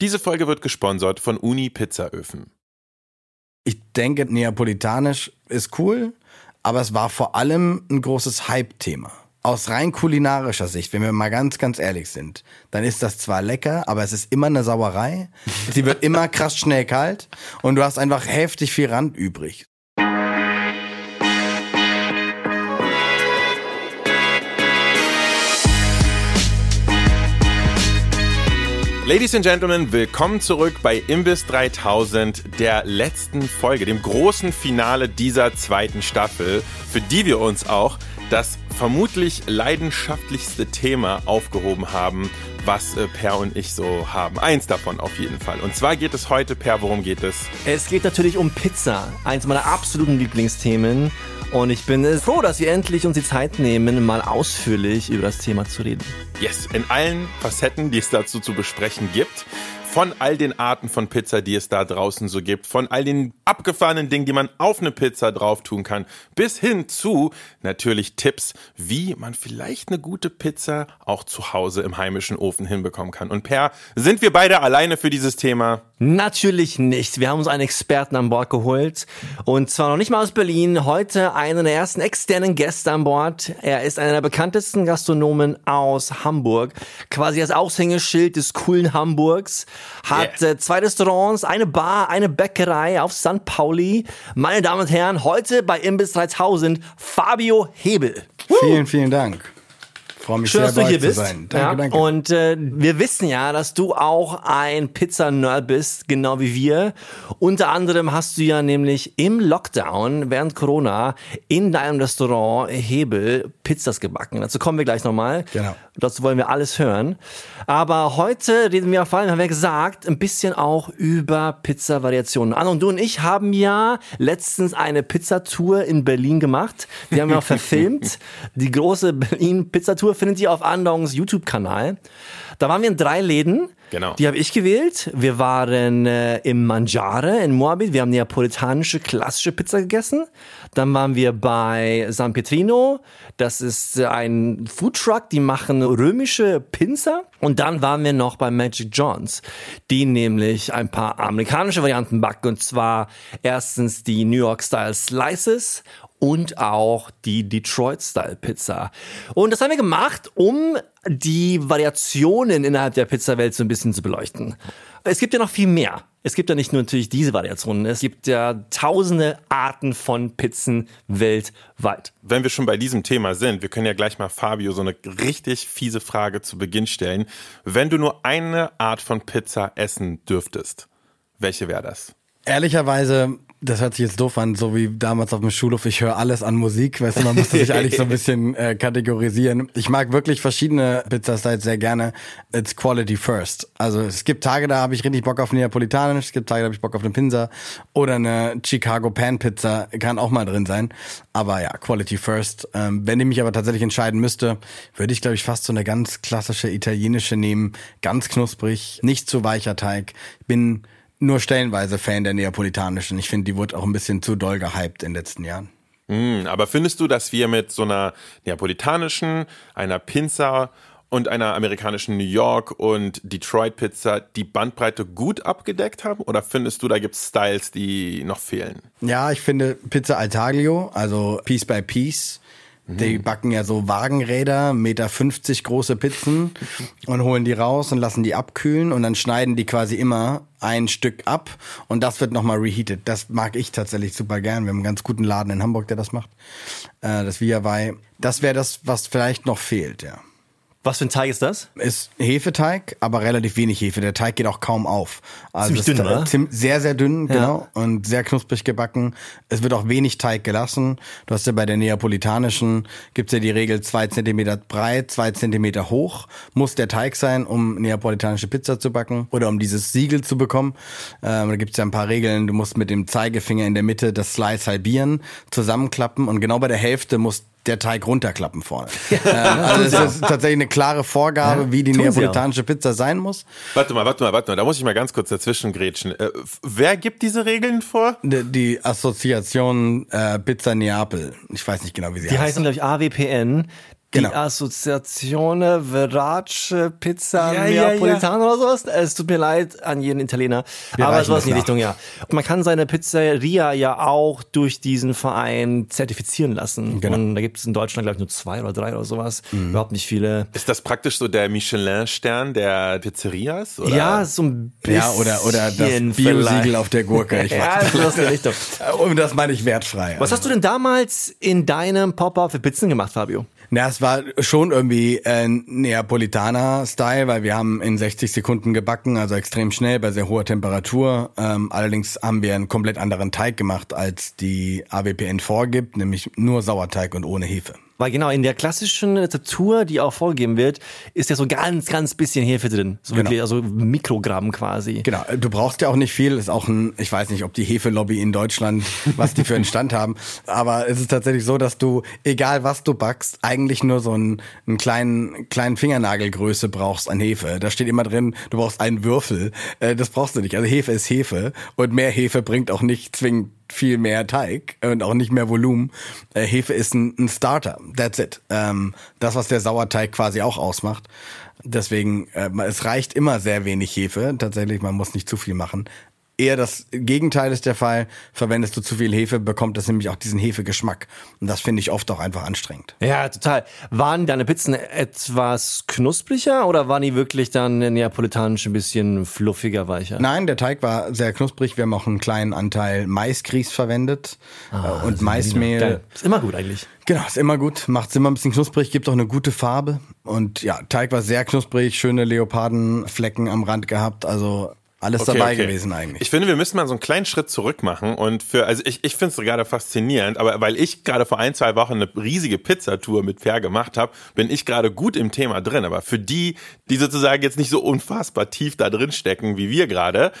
Diese Folge wird gesponsert von Uni Pizzaöfen. Ich denke, neapolitanisch ist cool, aber es war vor allem ein großes Hype-Thema. Aus rein kulinarischer Sicht, wenn wir mal ganz, ganz ehrlich sind, dann ist das zwar lecker, aber es ist immer eine Sauerei. Sie wird immer krass schnell kalt und du hast einfach heftig viel Rand übrig. Ladies and Gentlemen, willkommen zurück bei Imbiss 3000, der letzten Folge, dem großen Finale dieser zweiten Staffel, für die wir uns auch das vermutlich leidenschaftlichste Thema aufgehoben haben, was äh, Per und ich so haben. Eins davon auf jeden Fall. Und zwar geht es heute, Per, worum geht es? Es geht natürlich um Pizza, eins meiner absoluten Lieblingsthemen. Und ich bin froh, dass wir endlich uns die Zeit nehmen, mal ausführlich über das Thema zu reden. Yes, in allen Facetten, die es dazu zu besprechen gibt von all den Arten von Pizza, die es da draußen so gibt, von all den abgefahrenen Dingen, die man auf eine Pizza drauf tun kann, bis hin zu natürlich Tipps, wie man vielleicht eine gute Pizza auch zu Hause im heimischen Ofen hinbekommen kann. Und Per, sind wir beide alleine für dieses Thema? Natürlich nicht. Wir haben uns einen Experten an Bord geholt und zwar noch nicht mal aus Berlin. Heute einen der ersten externen Gäste an Bord. Er ist einer der bekanntesten Gastronomen aus Hamburg, quasi das Aushängeschild des coolen Hamburgs hat yeah. äh, zwei Restaurants, eine Bar, eine Bäckerei auf St. Pauli. Meine Damen und Herren, heute bei Imbiss 3000 Fabio Hebel. Vielen, vielen Dank freue mich Schön, sehr, dass du hier bist. Danke, ja. danke. Und äh, wir wissen ja, dass du auch ein Pizza-Nerd bist, genau wie wir. Unter anderem hast du ja nämlich im Lockdown während Corona in deinem Restaurant Hebel Pizzas gebacken. Dazu kommen wir gleich nochmal. Genau. Dazu wollen wir alles hören. Aber heute reden wir vor allem, haben wir gesagt, ein bisschen auch über Pizza-Variationen. Anna und du und ich haben ja letztens eine Pizzatour in Berlin gemacht. Die haben wir auch verfilmt. Die große Berlin-Pizzatour findet ihr auf Andongs YouTube-Kanal. Da waren wir in drei Läden. Genau. Die habe ich gewählt. Wir waren äh, im Mangiare in Moabit. Wir haben neapolitanische klassische Pizza gegessen. Dann waren wir bei San Pietrino. Das ist äh, ein Foodtruck. Die machen römische Pinzer. Und dann waren wir noch bei Magic Johns, die nämlich ein paar amerikanische Varianten backen. Und zwar erstens die New York Style Slices und auch die Detroit-Style-Pizza. Und das haben wir gemacht, um die Variationen innerhalb der Pizzawelt so ein bisschen zu beleuchten. Es gibt ja noch viel mehr. Es gibt ja nicht nur natürlich diese Variationen, es gibt ja tausende Arten von Pizzen weltweit. Wenn wir schon bei diesem Thema sind, wir können ja gleich mal Fabio so eine richtig fiese Frage zu Beginn stellen. Wenn du nur eine Art von Pizza essen dürftest, welche wäre das? Ehrlicherweise das hört sich jetzt doof an, so wie damals auf dem Schulhof, ich höre alles an Musik, weißt du, man muss sich eigentlich so ein bisschen äh, kategorisieren. Ich mag wirklich verschiedene Pizzastyles sehr gerne. It's quality first. Also es gibt Tage, da habe ich richtig Bock auf Neapolitanisch, es gibt Tage, da habe ich Bock auf eine Pinsa oder eine Chicago Pan Pizza, kann auch mal drin sein. Aber ja, quality first. Ähm, wenn ich mich aber tatsächlich entscheiden müsste, würde ich, glaube ich, fast so eine ganz klassische italienische nehmen. Ganz knusprig, nicht zu weicher Teig. Bin nur stellenweise Fan der neapolitanischen. Ich finde, die wurde auch ein bisschen zu doll gehypt in den letzten Jahren. Mm, aber findest du, dass wir mit so einer neapolitanischen, einer Pinza und einer amerikanischen New York und Detroit Pizza die Bandbreite gut abgedeckt haben? Oder findest du, da gibt es Styles, die noch fehlen? Ja, ich finde Pizza Altaglio, also Piece by Piece, die backen ja so Wagenräder, Meter 50 große Pizzen und holen die raus und lassen die abkühlen und dann schneiden die quasi immer ein Stück ab und das wird nochmal reheated. Das mag ich tatsächlich super gern. Wir haben einen ganz guten Laden in Hamburg, der das macht. Äh, das Viawai. Das wäre das, was vielleicht noch fehlt, ja. Was für ein Teig ist das? Ist Hefeteig, aber relativ wenig Hefe. Der Teig geht auch kaum auf. Also Ziemlich dünn, oder? Ziem sehr, sehr dünn, Ja. genau. Und sehr knusprig gebacken. Es wird auch wenig Teig gelassen. Du hast ja bei der neapolitanischen, gibt's ja die Regel zwei Zentimeter breit, zwei Zentimeter hoch. Muss der Teig sein, um neapolitanische Pizza zu backen oder um dieses Siegel zu bekommen. Ähm, da gibt's ja ein paar Regeln. Du musst mit dem Zeigefinger in der Mitte das Slice halbieren, zusammenklappen und genau bei der Hälfte muss der Teig runterklappen vorne. ähm, also es ist tatsächlich eine klare Vorgabe, Ja, wie die neapolitanische Pizza sein muss. Warte mal, warte mal, warte mal, da muss ich mal ganz kurz dazwischen grätschen. Äh, wer gibt diese Regeln vor? Die, die Assoziation äh, Pizza Neapel. Ich weiß nicht genau, wie sie Die heißt. heißen, glaube ich, AWPN. Die Genau. Assoziazione Verace Pizza Ja, ja, Neapolitana oder sowas. Es tut mir leid an jeden Italiener. Aber reichen sowas das in die nach. Richtung, ja. Und man kann seine Pizzeria ja auch durch diesen Verein zertifizieren lassen. Genau. Und da gibt es in Deutschland, glaube ich, nur zwei oder drei oder sowas. Überhaupt nicht viele. Ist das praktisch so der Michelin-Stern der Pizzerias? Oder? Ja, so ein bisschen. Ja, oder, oder das. Biosiegel auf der Gurke. Ich Ja, weiß. sowas in die Richtung. Und das meine ich wertfrei. Was hast du denn damals in deinem Pop-Up für Pizzen gemacht, Fabio? Na, es war schon irgendwie äh, Neapolitaner-Style, weil wir haben in 60 Sekunden gebacken, also extrem schnell bei sehr hoher Temperatur. Ähm, allerdings haben wir einen komplett anderen Teig gemacht, als die AWPN vorgibt, nämlich nur Sauerteig und ohne Hefe. Weil genau, in der klassischen Rezeptur, die auch vorgegeben wird, ist ja so ganz, ganz bisschen Hefe drin. So Genau. wirklich, also Mikrogramm quasi. Genau, du brauchst ja auch nicht viel, ist auch ein, ich weiß nicht, ob die Hefelobby in Deutschland, was die für einen Stand haben, aber es ist tatsächlich so, dass du, egal was du backst, eigentlich nur so einen, einen kleinen, kleinen Fingernagelgröße brauchst an Hefe. Da steht immer drin, du brauchst einen Würfel. Äh, Das brauchst du nicht. Also Hefe ist Hefe und mehr Hefe bringt auch nicht zwingend viel mehr Teig und auch nicht mehr Volumen. Äh, Hefe ist ein, ein Starter. That's it. Ähm, das, was der Sauerteig quasi auch ausmacht. Deswegen, äh, es reicht immer sehr wenig Hefe. Tatsächlich, man muss nicht zu viel machen. Eher das Gegenteil ist der Fall. Verwendest du zu viel Hefe, bekommt es nämlich auch diesen Hefegeschmack. Und das finde ich oft auch einfach anstrengend. Ja, total. Waren deine Pizzen etwas knuspriger oder waren die wirklich dann neapolitanisch ein bisschen fluffiger, weicher? Nein, der Teig war sehr knusprig. Wir haben auch einen kleinen Anteil Maisgrieß verwendet äh, und Maismehl. Geil. Ist immer gut eigentlich. Genau, ist immer gut. Macht's immer ein bisschen knusprig, gibt auch eine gute Farbe. Und ja, Teig war sehr knusprig, schöne Leopardenflecken am Rand gehabt. Also alles Okay, dabei okay. gewesen eigentlich. Ich finde, wir müssen mal so einen kleinen Schritt zurück machen und für, also ich, ich finde es gerade faszinierend, aber weil ich gerade vor ein, zwei Wochen eine riesige Pizzatour mit Per gemacht habe, bin ich gerade gut im Thema drin. Aber für die, die sozusagen jetzt nicht so unfassbar tief da drin stecken wie wir gerade,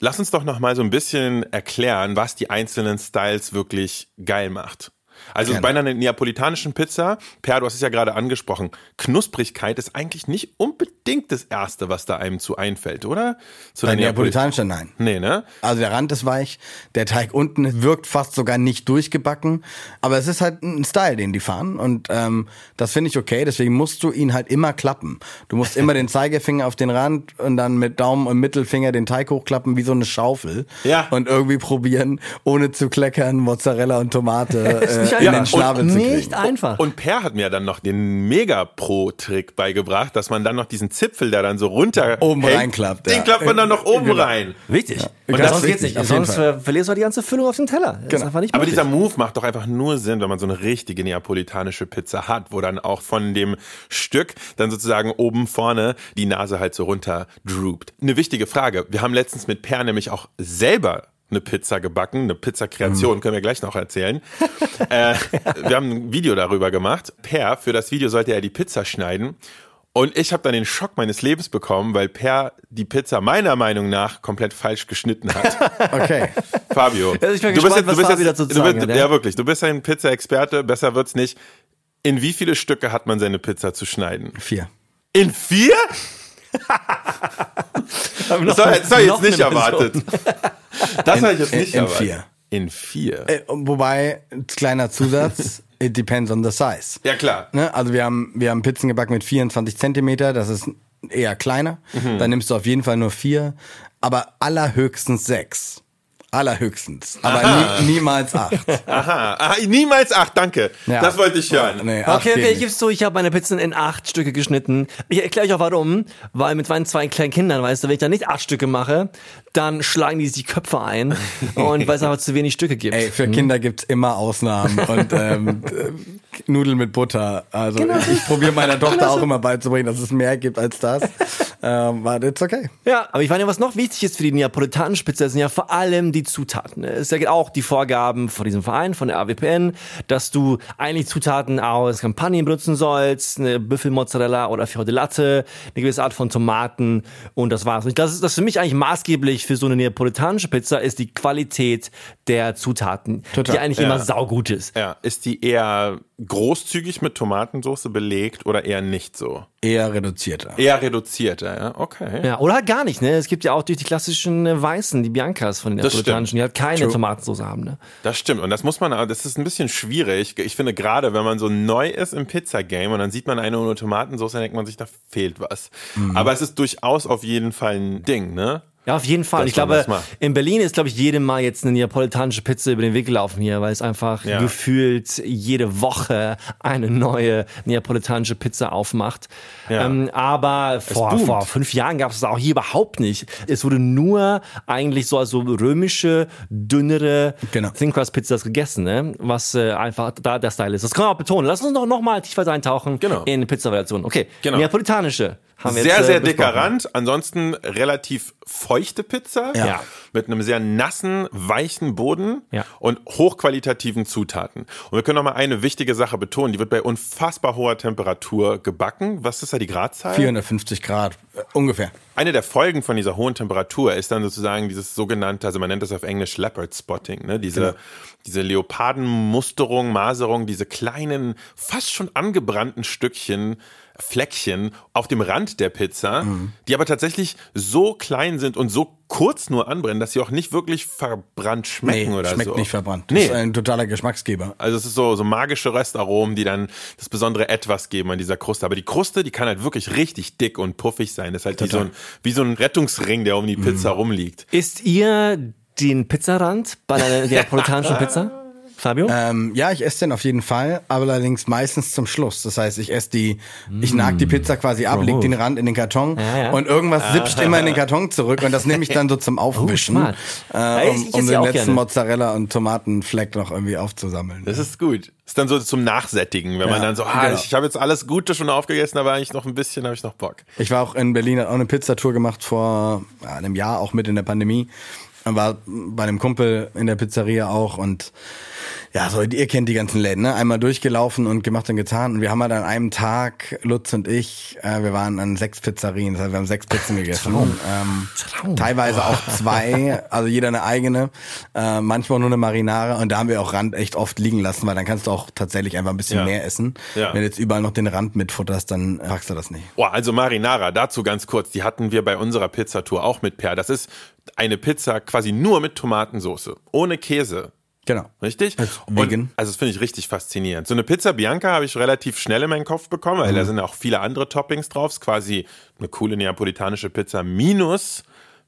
lass uns doch noch mal so ein bisschen erklären, was die einzelnen Styles wirklich geil macht. Also Gerne. bei einer neapolitanischen Pizza, Per, du hast es ja gerade angesprochen, Knusprigkeit ist eigentlich nicht unbedingt das Erste, was da einem zu einfällt, oder? Zu Bei neapolitanischer nein. Nee, ne? Also der Rand ist weich, der Teig unten wirkt fast sogar nicht durchgebacken, aber es ist halt ein Style, den die fahren und ähm, das finde ich okay, deswegen musst du ihn halt immer klappen. Du musst immer den Zeigefinger auf den Rand und dann mit Daumen und Mittelfinger den Teig hochklappen wie so eine Schaufel Ja. und irgendwie probieren, ohne zu kleckern, Mozzarella und Tomate äh, nicht in einfach. den Schnabel Und zu nicht kriegen. einfach. Und Per hat mir dann noch den Mega-Pro-Trick beigebracht, dass man dann noch diesen Zipfel, der dann so runter Oben hängt, reinklappt, Den ja. klappt man dann noch oben Genau. rein. Wichtig. Und ganz sonst geht's nicht. Sonst Fall. verlierst du die ganze Füllung auf dem Teller. Das ist Genau. einfach nicht Aber dieser Move macht doch einfach nur Sinn, wenn man so eine richtige neapolitanische Pizza hat, wo dann auch von dem Stück dann sozusagen oben vorne die Nase halt so runter droopt. Eine wichtige Frage. Wir haben letztens mit Per nämlich auch selber eine Pizza gebacken, eine Pizzakreation, können wir gleich noch erzählen. äh, wir haben ein Video darüber gemacht. Per, für das Video sollte er die Pizza schneiden. Und ich habe dann den Schock meines Lebens bekommen, weil Per die Pizza meiner Meinung nach komplett falsch geschnitten hat. Okay. Fabio, Also ich bin du bist gespannt, jetzt, du was bist Fabi jetzt, dazu zu du sagen bist, hat, ja. ja wirklich, du bist ein Pizza-Experte, besser wird's nicht. In wie viele Stücke hat man seine Pizza zu schneiden? Vier. In vier? Das habe das hab ich jetzt nicht erwartet. Das habe ich jetzt in- nicht in erwartet. vier. In vier. Äh, wobei, kleiner Zusatz, it depends on the size. Ja klar. Ne? Also wir haben, wir haben Pizzen gebacken mit 24 Zentimeter, das ist eher kleiner. Mhm. Dann nimmst du auf jeden Fall nur vier, aber allerhöchstens sechs. Allerhöchstens. Aber nie, niemals acht. Aha. Aha, niemals acht, danke. Ja. Das wollte ich hören. Nee, acht Okay, okay, ich gib's zu, ich habe meine Pizzen in acht Stücke geschnitten. Ich erkläre euch auch warum, weil mit meinen zwei kleinen Kindern, weißt du, wenn ich da nicht acht Stücke mache, dann schlagen die sich die Köpfe ein und weil es aber zu wenig Stücke gibt. Ey, für Kinder gibt's immer Ausnahmen und ähm, Nudeln mit Butter. Also Genau. ich, ich probiere meiner Tochter auch immer beizubringen, dass es mehr gibt als das. Ähm, but it's okay. Ja, aber ich meine, was noch wichtig ist für die neapolitanische Pizza, sind ja vor allem die Zutaten. Es gibt auch die Vorgaben von diesem Verein, von der AWPN, dass du eigentlich Zutaten aus Kampagnen benutzen sollst, eine Büffelmozzarella oder Fior di Latte, eine gewisse Art von Tomaten und das war's. Und das ist das ist für mich eigentlich maßgeblich für so eine neapolitanische Pizza, ist die Qualität der Zutaten, Total. die eigentlich Ja. immer saugut ist. Ja, ist die eher großzügig mit Tomatensauce belegt oder eher nicht so? Eher reduzierter. Eher reduzierter, ja, okay. Ja, oder halt gar nicht, ne? Es gibt ja auch durch die klassischen äh, Weißen, die Biancas von den Napolitanischen, die halt keine True. Tomatensauce haben, ne? Das stimmt. Und das muss man, das ist ein bisschen schwierig. Ich finde gerade, wenn man so neu ist im Pizza-Game und dann sieht man eine ohne Tomatensauce, dann denkt man sich, da fehlt was. Mhm. Aber es ist durchaus auf jeden Fall ein Ding, ne? Ja, auf jeden Fall. Dass ich glaube, das in Berlin ist, glaube ich, jedem Mal jetzt eine neapolitanische Pizza über den Weg gelaufen hier, weil es einfach Ja. gefühlt jede Woche eine neue neapolitanische Pizza aufmacht. Ja. Ähm, aber vor, vor fünf Jahren gab es das auch hier überhaupt nicht. Es wurde nur eigentlich so also römische, dünnere Genau. Thin Crust Pizzas gegessen, ne? was äh, einfach da der Style ist. Das kann man auch betonen. Lass uns doch noch mal tiefer eintauchen Genau. in Pizza-Variationen. Okay, Genau. neapolitanische haben wir Sehr, jetzt, äh, sehr dicker besprochen. Rand. Ansonsten relativ feuchte Pizza. Ja. Mit einem sehr nassen, weichen Boden Ja. und hochqualitativen Zutaten. Und wir können noch mal eine wichtige Sache betonen. Die wird bei unfassbar hoher Temperatur gebacken. Was ist da die Gradzahl? 450 Grad, äh, ungefähr. Eine der Folgen von dieser hohen Temperatur ist dann sozusagen dieses sogenannte, also man nennt das auf Englisch Leopard Spotting, ne? diese, Genau. diese Leopardenmusterung, Maserung, diese kleinen, fast schon angebrannten Stückchen, Fleckchen auf dem Rand der Pizza, Mhm. die aber tatsächlich so klein sind und so kurz nur anbrennen, dass sie auch nicht wirklich verbrannt schmecken oder schmeckt so. nicht verbrannt. Das Nee. ist ein totaler Geschmacksgeber. Also es ist so, so magische Röstaromen, die dann das besondere Etwas geben an dieser Kruste. Aber die Kruste, die kann halt wirklich richtig dick und puffig sein. Das ist halt wie so, ein, wie so ein Rettungsring, der um die Pizza rumliegt. Isst ihr den Pizzarand bei einer neapolitanischen Pizza? Fabio? Ähm, ja, ich esse den auf jeden Fall, aber allerdings meistens zum Schluss. Das heißt, ich esse die, ich nag die Pizza quasi ab, leg den Rand in den Karton Ja, ja. und irgendwas sipscht immer in den Karton zurück und das nehme ich dann so zum Aufwischen. Ja, äh, ich- um, um den letzten gerne. Mozzarella und Tomatenfleck noch irgendwie aufzusammeln. Das ist gut. Ist dann so zum Nachsättigen, wenn man Ja, dann so, ah, genau. ich, ich habe jetzt alles Gute schon aufgegessen, aber eigentlich noch ein bisschen habe ich noch Bock. Ich war auch in Berlin, hat auch eine Pizzatour gemacht vor ja, einem Jahr, auch mit in der Pandemie. War bei einem Kumpel in der Pizzeria auch und ja, so, ihr kennt die ganzen Läden, ne? Einmal durchgelaufen und gemacht und getan. Und wir haben halt an einem Tag, Lutz und ich, äh, wir waren an sechs Pizzerien, das heißt, wir haben sechs Pizzen gegessen. Ähm, Traum. Teilweise auch zwei, also jeder eine eigene, äh, manchmal nur eine Marinare und da haben wir auch Rand echt oft liegen lassen, weil dann kannst du auch tatsächlich einfach ein bisschen Ja. mehr essen. Ja. Wenn du jetzt überall noch den Rand mitfutterst, dann packst du das nicht. Boah, also Marinara, dazu ganz kurz, die hatten wir bei unserer Pizzatour auch mit Per. Das ist eine Pizza quasi nur mit Tomatensauce, ohne Käse. Genau. Richtig? Und, also das finde ich richtig faszinierend. So eine Pizza Bianca habe ich relativ schnell in meinen Kopf bekommen, Mhm. weil da sind auch viele andere Toppings drauf. Ist quasi eine coole neapolitanische Pizza minus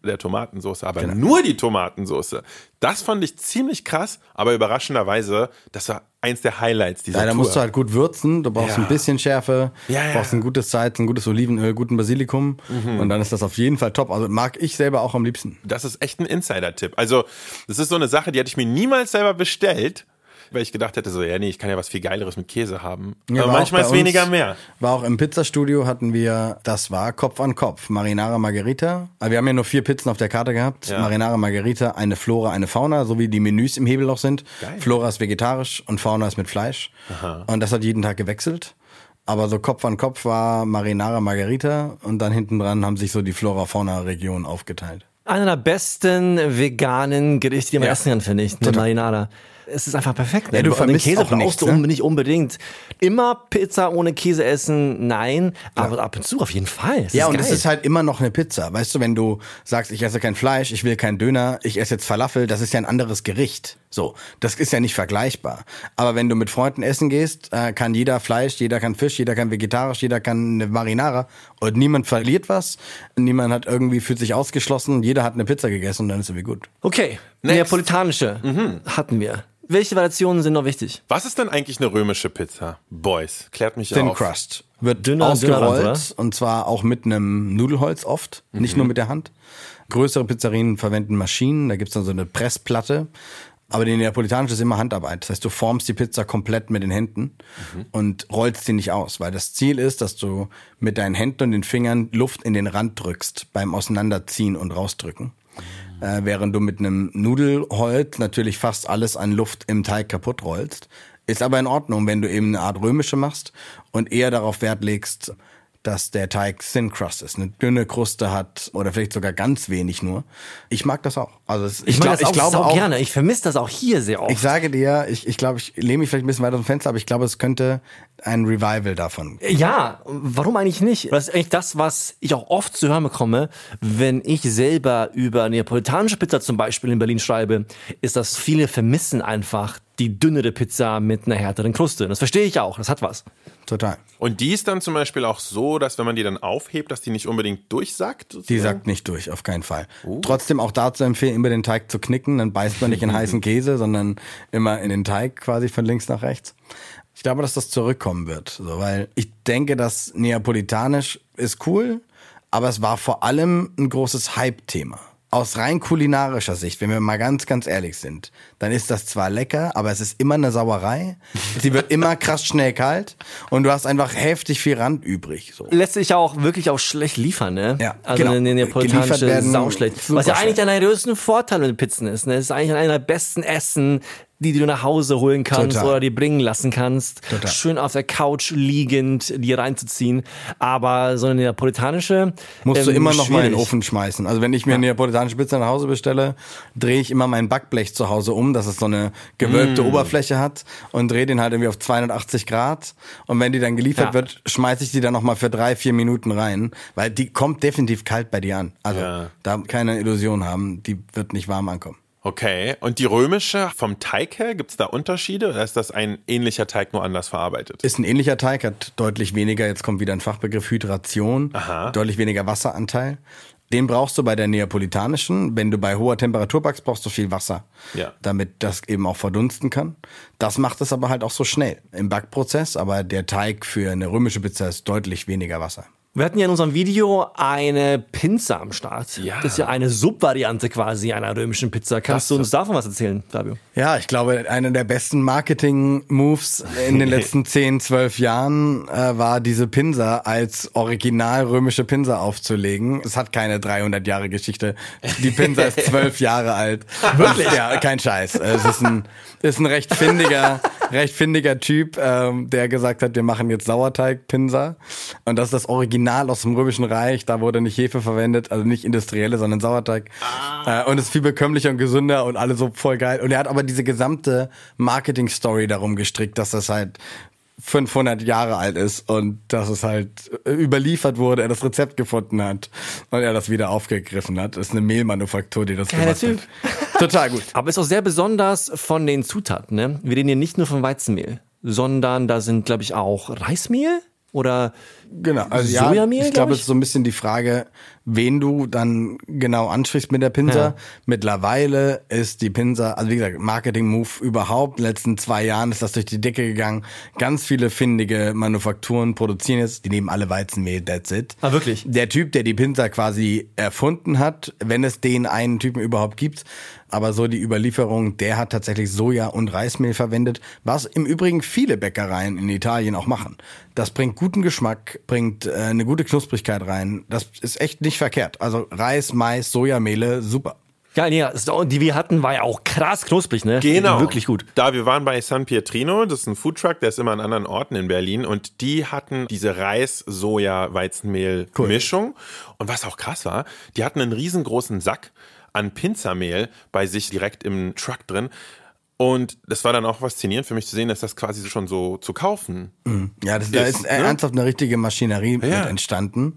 der Tomatensauce, aber Genau. nur die Tomatensauce. Das fand ich ziemlich krass, aber überraschenderweise, das war eins der Highlights dieser Ja, da Tour. musst du halt gut würzen, du brauchst Ja. ein bisschen Schärfe, Ja, ja. brauchst ein gutes Salz, ein gutes Olivenöl, guten Basilikum Mhm. und dann ist das auf jeden Fall top. Also mag ich selber auch am liebsten. Das ist echt ein Insider-Tipp. Also, das ist so eine Sache, die hätte ich mir niemals selber bestellt, weil ich gedacht hätte, so, ja, nee, ich kann ja was viel Geileres mit Käse haben. Ja, Aber manchmal ist weniger mehr. War auch im Pizzastudio hatten wir, das war Kopf an Kopf, Marinara Margherita. Wir haben ja nur vier Pizzen auf der Karte gehabt. Ja. Marinara Margherita, eine Flora, eine Fauna, so wie die Menüs im Hebel sind. Geil. Flora ist vegetarisch und Fauna ist mit Fleisch. Und das hat jeden Tag gewechselt. Aber so Kopf an Kopf war Marinara Margherita und dann hinten dran haben sich so die Flora-Fauna-Regionen aufgeteilt. Einer der besten veganen Gerichte, die man Ja. essen kann, finde ich. Eine. Marinara. Es ist einfach perfekt. Ne? Ja, du den vermisst Käse auch brauchst nichts, ne? nicht unbedingt. Immer Pizza ohne Käse essen, nein. Aber ab und zu auf jeden Fall. Es Ja, ist und geil. es ist halt immer noch eine Pizza. Weißt du, wenn du sagst, ich esse kein Fleisch, ich will keinen Döner, ich esse jetzt Falafel, das ist ja ein anderes Gericht. So, das ist ja nicht vergleichbar. Aber wenn du mit Freunden essen gehst, äh, kann jeder Fleisch, jeder kann Fisch, jeder kann vegetarisch, jeder kann eine Marinara und niemand verliert was, niemand hat irgendwie fühlt sich ausgeschlossen, jeder hat eine Pizza gegessen und dann ist es wie gut. Okay, Next. neapolitanische Mhm. hatten wir. Welche Variationen sind noch wichtig? Was ist denn eigentlich eine römische Pizza? Boys, klärt mich Thin auf. Crust. Wird Dünner- dünner ausgerollt und zwar auch mit einem Nudelholz oft, nicht nur mit der Hand. Größere Pizzerien verwenden Maschinen, da gibt's dann so eine Pressplatte. Aber die neapolitanische ist immer Handarbeit. Das heißt, du formst die Pizza komplett mit den Händen und rollst sie nicht aus, weil das Ziel ist, dass du mit deinen Händen und den Fingern Luft in den Rand drückst beim Auseinanderziehen und rausdrücken. Äh, während du mit einem Nudelholz natürlich fast alles an Luft im Teig kaputt rollst. Ist aber in Ordnung, wenn du eben eine Art römische machst und eher darauf Wert legst, dass der Teig Thin Crust ist, eine dünne Kruste hat oder vielleicht sogar ganz wenig nur. Ich mag das auch. Also es, Ich, mag glaub- das auch, glaube sau auch, gerne. Ich vermisse das auch hier sehr oft. ich sage dir, ich, ich glaube, ich lehne mich vielleicht ein bisschen weiter aus dem Fenster, aber ich glaube, es könnte ein Revival davon. Ja, warum eigentlich nicht? Das ist eigentlich das, was ich auch oft zu hören bekomme, wenn ich selber über neapolitanische Pizza zum Beispiel in Berlin schreibe, ist, dass viele vermissen einfach die dünnere Pizza mit einer härteren Kruste. Das verstehe ich auch, das hat was. Total. Und die ist dann zum Beispiel auch so, dass wenn man die dann aufhebt, dass die nicht unbedingt durchsackt? Die sagt nicht durch, auf keinen Fall. Trotzdem auch dazu empfehlen, immer den Teig zu knicken, dann beißt man nicht in heißen Käse, sondern immer in den Teig quasi von links nach rechts. Ich glaube, dass das zurückkommen wird, so, weil ich denke, dass Neapolitanisch ist cool, aber es war vor allem ein großes Hype-Thema. Aus rein kulinarischer Sicht, wenn wir mal ganz, ganz ehrlich sind, dann ist das zwar lecker, aber es ist immer eine Sauerei. Sie wird immer krass schnell kalt und du hast einfach heftig viel Rand übrig. So. Lässt sich ja auch wirklich auch schlecht liefern, ne? Ja, also genau. eine neapolitanische sau schlecht. Was ja eigentlich einer der größten Vorteile mit Pizzen ist, ne? Es ist eigentlich einer der besten Essen, die du nach Hause holen kannst Total. oder dir bringen lassen kannst. Total. Schön auf der Couch liegend, dir reinzuziehen. Aber so eine neapolitanische Musst du ähm, immer noch mal in den schwierig. Ofen schmeißen. Also wenn ich mir eine neapolitanische Pizza nach Hause bestelle, drehe ich immer mein Backblech zu Hause um, dass es so eine gewölbte Oberfläche hat und drehe den halt irgendwie auf 280 Grad. Und wenn die dann geliefert Ja. wird, schmeiße ich die dann noch mal für drei, vier Minuten rein, weil die kommt definitiv kalt bei dir an. Also Ja. da keine Illusion haben, die wird nicht warm ankommen. Okay. Und die römische, vom Teig her, gibt es da Unterschiede oder ist das ein ähnlicher Teig nur anders verarbeitet? Ist ein ähnlicher Teig, hat deutlich weniger, jetzt kommt wieder ein Fachbegriff, Hydration, Aha. deutlich weniger Wasseranteil. Den brauchst du bei der neapolitanischen. Wenn du bei hoher Temperatur backst, brauchst du viel Wasser, Ja. damit das eben auch verdunsten kann. Das macht es aber halt auch so schnell im Backprozess. Aber der Teig für eine römische Pizza ist deutlich weniger Wasser. Wir hatten ja in unserem Video eine Pinza am Start. Ja. Das ist ja eine Subvariante quasi einer römischen Pizza. Kannst Das- du uns davon was erzählen, Fabio? Ja, ich glaube, einer der besten Marketing-Moves in den letzten 10, 12 Jahren äh, war diese Pinsa als original römische Pinsa aufzulegen. Es hat keine 300 Jahre Geschichte. Die Pinsa ist 12 Jahre alt. Wirklich? Ja, kein Scheiß. Es ist ein, ist ein recht findiger, recht findiger Typ, ähm, der gesagt hat, wir machen jetzt Sauerteig-Pinsa. Und das ist das Original aus dem Römischen Reich. Da wurde nicht Hefe verwendet, also nicht industrielle, sondern Sauerteig. Äh, und ist viel bekömmlicher und gesünder und alle so voll geil. Und er hat aber diese gesamte Marketing-Story darum gestrickt, dass das halt 500 Jahre alt ist und dass es halt überliefert wurde, er das Rezept gefunden hat und er das wieder aufgegriffen hat. Das ist eine Mehlmanufaktur, die das Geiler gemacht hat. Total gut. Aber ist auch sehr besonders von den Zutaten. Ne? Wir reden hier nicht nur von Weizenmehl, sondern da sind, glaube ich, auch Reismehl oder Genau, also ja, Sojamehl, ich glaub glaube, es ist so ein bisschen die Frage, wen du dann genau ansprichst mit der Pinsa. Ja. Mittlerweile ist die Pinsa, also wie gesagt, Marketing-Move überhaupt. In den letzten zwei Jahren ist das durch die Decke gegangen. Ganz viele findige Manufakturen produzieren jetzt, die nehmen alle Weizenmehl, that's it. Ah, wirklich? Der Typ, der die Pinsa quasi erfunden hat, wenn es den einen Typen überhaupt gibt, aber so die Überlieferung, der hat tatsächlich Soja und Reismehl verwendet, was im Übrigen viele Bäckereien in Italien auch machen. Das bringt guten Geschmack, bringt äh, eine gute Knusprigkeit rein. Das ist echt nicht verkehrt. Also Reis, Mais, Sojamehle, super. Ja, das- die wir hatten, war ja auch krass knusprig, ne? Genau. Wirklich gut. Da wir waren bei San Pietrino, das ist ein Foodtruck, der ist immer an anderen Orten in Berlin und die hatten diese Reis-Soja-Weizenmehl-Mischung. Und was auch krass war, die hatten einen riesengroßen Sack an Pinzermehl bei sich direkt im Truck drin. Und das war dann auch faszinierend für mich zu sehen, dass das quasi schon so zu kaufen. Ja, das, da Ist, ist äh, ne? ernsthaft eine richtige Maschinerie mit Ja. entstanden.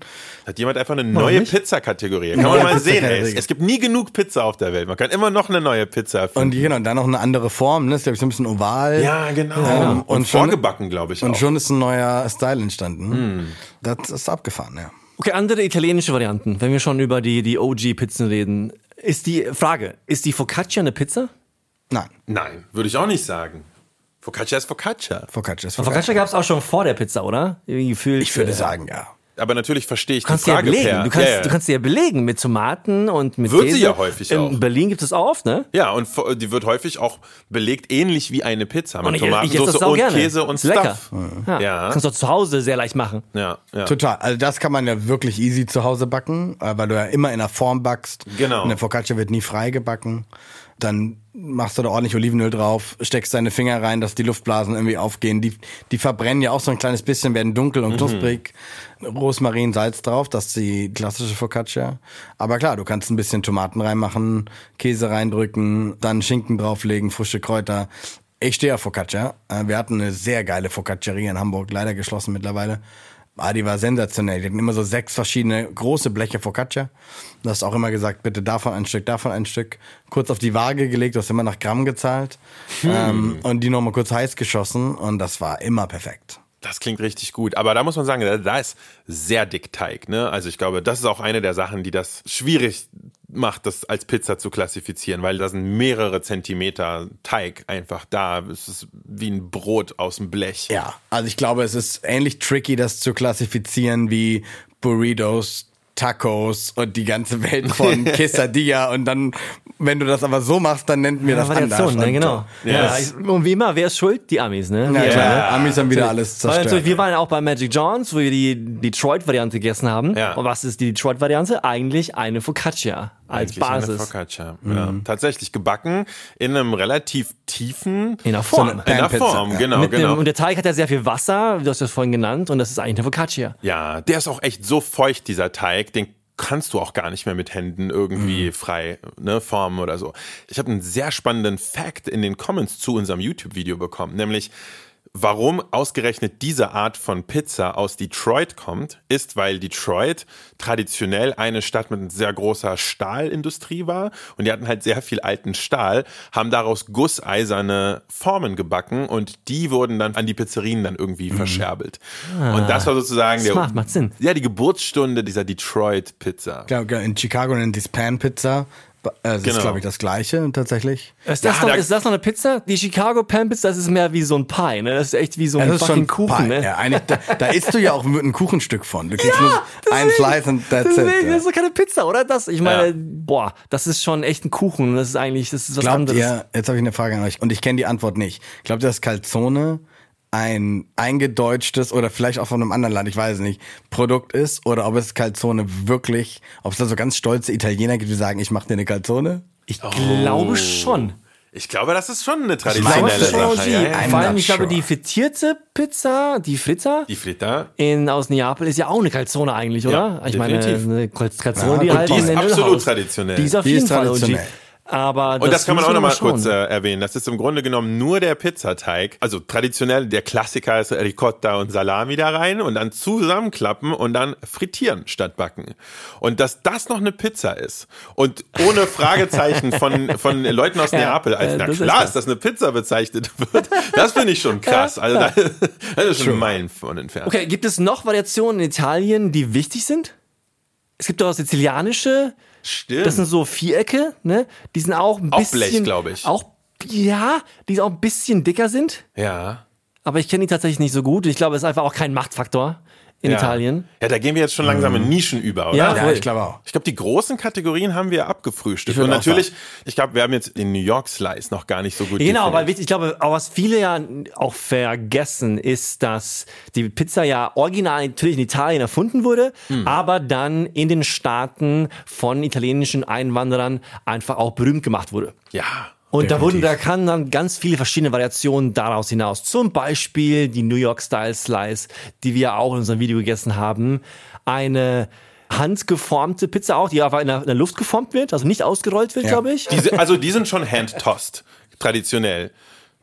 Hat jemand einfach eine neue? Pizza-Kategorie. Kann man Neue mal sehen. Es, es gibt nie genug Pizza auf der Welt. Man kann immer noch eine neue Pizza Und erfinden. genau, dann noch eine andere Form, ne? Ist, glaube ich, so ein bisschen oval. ja, genau. Ähm, und, und schon- vorgebacken, glaube ich Und auch. schon ist ein neuer Style entstanden. Das ist abgefahren, ja. Okay, andere italienische Varianten, wenn wir schon über die, die OG-Pizzen reden. Ist die Frage, ist die Focaccia eine Pizza? Nein, Nein, würde ich auch nicht sagen. Focaccia ist Focaccia. Focaccia ist Focaccia Focaccia. gab es auch schon vor der Pizza, oder? Gefühlt, Ich würde äh, sagen, ja. Aber natürlich verstehe ich Du kannst die die ja Frage belegen. per. Du kannst, ja, ja. du kannst die ja belegen mit Tomaten und mit Wird sie Käse. ja häufig In auch. Berlin gibt es auch oft, ne? ja, und die wird häufig auch belegt ähnlich wie eine Pizza mit Tomatensauce sau und gerne. Käse und Ist lecker. Stuff. Ja. Ja. Kannst du auch zu Hause sehr leicht machen. Ja, ja. Total. Also das kann man ja wirklich easy zu Hause backen, äh, weil du ja immer in einer Form backst. Genau. Eine Focaccia wird nie frei gebacken. Dann machst du da ordentlich Olivenöl drauf, steckst deine Finger rein, dass die Luftblasen irgendwie aufgehen. Die, die verbrennen ja auch so ein kleines bisschen, werden dunkel und knusprig. Rosmarin, Salz drauf, das ist die klassische Focaccia. Aber klar, du kannst ein bisschen Tomaten reinmachen, Käse reindrücken, dann Schinken drauflegen, frische Kräuter. Ich stehe auf Focaccia. Äh, Wir hatten eine sehr geile Focacceria in Hamburg, leider geschlossen mittlerweile. Ah, die war sensationell. Die hatten immer so sechs verschiedene große Bleche Focaccia. Du hast auch immer gesagt, bitte davon ein Stück, davon ein Stück. Kurz auf die Waage gelegt, du hast immer nach Gramm gezahlt. Ähm, und die nochmal kurz heiß geschossen und das war immer perfekt. Das klingt richtig gut. Aber da muss man sagen, da- da ist sehr dick Teig. Ne? Also ich glaube, das ist auch eine der Sachen, die das schwierig macht, das als Pizza zu klassifizieren, weil da sind mehrere Zentimeter Teig einfach da. Es ist wie ein Brot aus dem Blech. Ja, also ich glaube, es ist ähnlich tricky, das zu klassifizieren wie Burritos, Tacos und die ganze Welt von Quesadilla. und dann, wenn du das aber so machst, dann nennt mir das anders. Ne, Und, genau. Ja. Yes. und wie immer, wer ist schuld? Die Amis, ne? Ja, Wie klar, ne? Amis haben wieder alles Weil zerstört. natürlich, wir waren ja auch bei Magic Johns, wo wir die Detroit-Variante gegessen haben. Ja. Und was ist die Detroit-Variante? Eigentlich eine Focaccia als Eigentlich eine Basis. Focaccia. Ja. Tatsächlich gebacken in einem relativ tiefen In der Form. So eine in der Form, ja. genau, Mit genau. Dem, und der Teig hat ja sehr viel Wasser, du hast das vorhin genannt, und das ist eigentlich eine Focaccia. Ja, der ist auch echt so feucht, dieser Teig, den kannst du auch gar nicht mehr mit Händen irgendwie frei ne, formen oder so. Ich habe einen sehr spannenden Fact in den Comments zu unserem YouTube-Video bekommen, nämlich Warum ausgerechnet diese Art von Pizza aus Detroit kommt, ist, weil Detroit traditionell eine Stadt mit sehr großer Stahlindustrie war und die hatten halt sehr viel alten Stahl, haben daraus gusseiserne Formen gebacken und die wurden dann an die Pizzerien dann irgendwie verscherbelt. Und das war sozusagen der Smart, macht Sinn. ja, die Geburtsstunde dieser Detroit-Pizza. Ich glaube, in Chicago nennt die es Pan-Pizza. Äh, Das ist, Genau. glaube ich, das Gleiche tatsächlich. Ist das, Ja, noch, da- ist das noch eine Pizza? Die Chicago Pan Pizza, das ist mehr wie so ein Pie, ne? Das ist echt wie so ein Das ist fucking schon Kuchen, Pie. ne? Ja, eigentlich, da, da isst du ja auch ein Kuchenstück von. Du kriegst nur ein Slice und that's it. Deswegen, Ja. das ist doch keine Pizza, oder? Das, ich meine, Ja. boah, das ist schon echt ein Kuchen. Das ist eigentlich, das ist was Glaubt anderes. ihr, jetzt habe ich eine Frage an euch und ich kenne die Antwort nicht. Glaubt ihr, dass Calzone ein eingedeutschtes oder vielleicht auch von einem anderen Land, ich weiß es nicht, Produkt ist oder ob es Calzone wirklich, ob es da so ganz stolze Italiener gibt, die sagen, ich mache dir eine Calzone? Ich glaube schon. Ich glaube, das ist schon eine Ich glaube traditionelle Sache. die, Ja, vor allem, ich glaube, sure. die frittierte Pizza, die Fritta Die Fritta. in, aus Neapel ist ja auch eine Calzone eigentlich, oder? Ja, ich meine, definitiv. eine Calzone, Ja, die und halt die ist absolut traditionell. Die ist auf Die jeden ist Fall OG. traditionell. Aber Und das, kann man auch nochmal kurz äh, erwähnen. Das ist im Grunde genommen nur der Pizzateig. Also traditionell, der Klassiker ist Ricotta und Salami da rein und dann zusammenklappen und dann frittieren statt backen. Und dass das noch eine Pizza ist und ohne Fragezeichen von, von Leuten aus Ja, Neapel, als äh, na das ist klar das. ist, dass eine Pizza bezeichnet wird, das finde ich schon krass. Also da, das ist schon Meilen von entfernt. Okay, gibt es noch Variationen in Italien, die wichtig sind? Es gibt doch das Sizilianische, Stimmt. das sind so Vierecke, ne? Die sind auch ein Auch bisschen. Blech, glaub ich. Auch, ja, die auch ein bisschen dicker sind. ja. Aber ich kenne die tatsächlich nicht so gut. Ich glaube, es ist einfach auch kein Machtfaktor in ja. Italien. Ja, da gehen wir jetzt schon langsam in Nischen über, oder? Ja, Ja, ich glaube auch. Ich glaube, die großen Kategorien haben wir abgefrühstückt. Und natürlich, ich glaube, wir haben jetzt den New York Slice noch gar nicht so gut Genau, weil definiert. wichtig, ich glaube, auch was viele ja auch vergessen, ist, dass die Pizza ja original natürlich in Italien erfunden wurde, Hm. aber dann in den Staaten von italienischen Einwanderern einfach auch berühmt gemacht wurde. Ja. Und da wurden, Definitiv. da kamen dann ganz viele verschiedene Variationen daraus hinaus. Zum Beispiel die New York Style Slice, die wir auch in unserem Video gegessen haben. Eine handgeformte Pizza auch, die einfach in der, in der Luft geformt wird, also nicht ausgerollt wird, Ja. glaube ich. Die, si- also die sind schon hand-tossed, traditionell.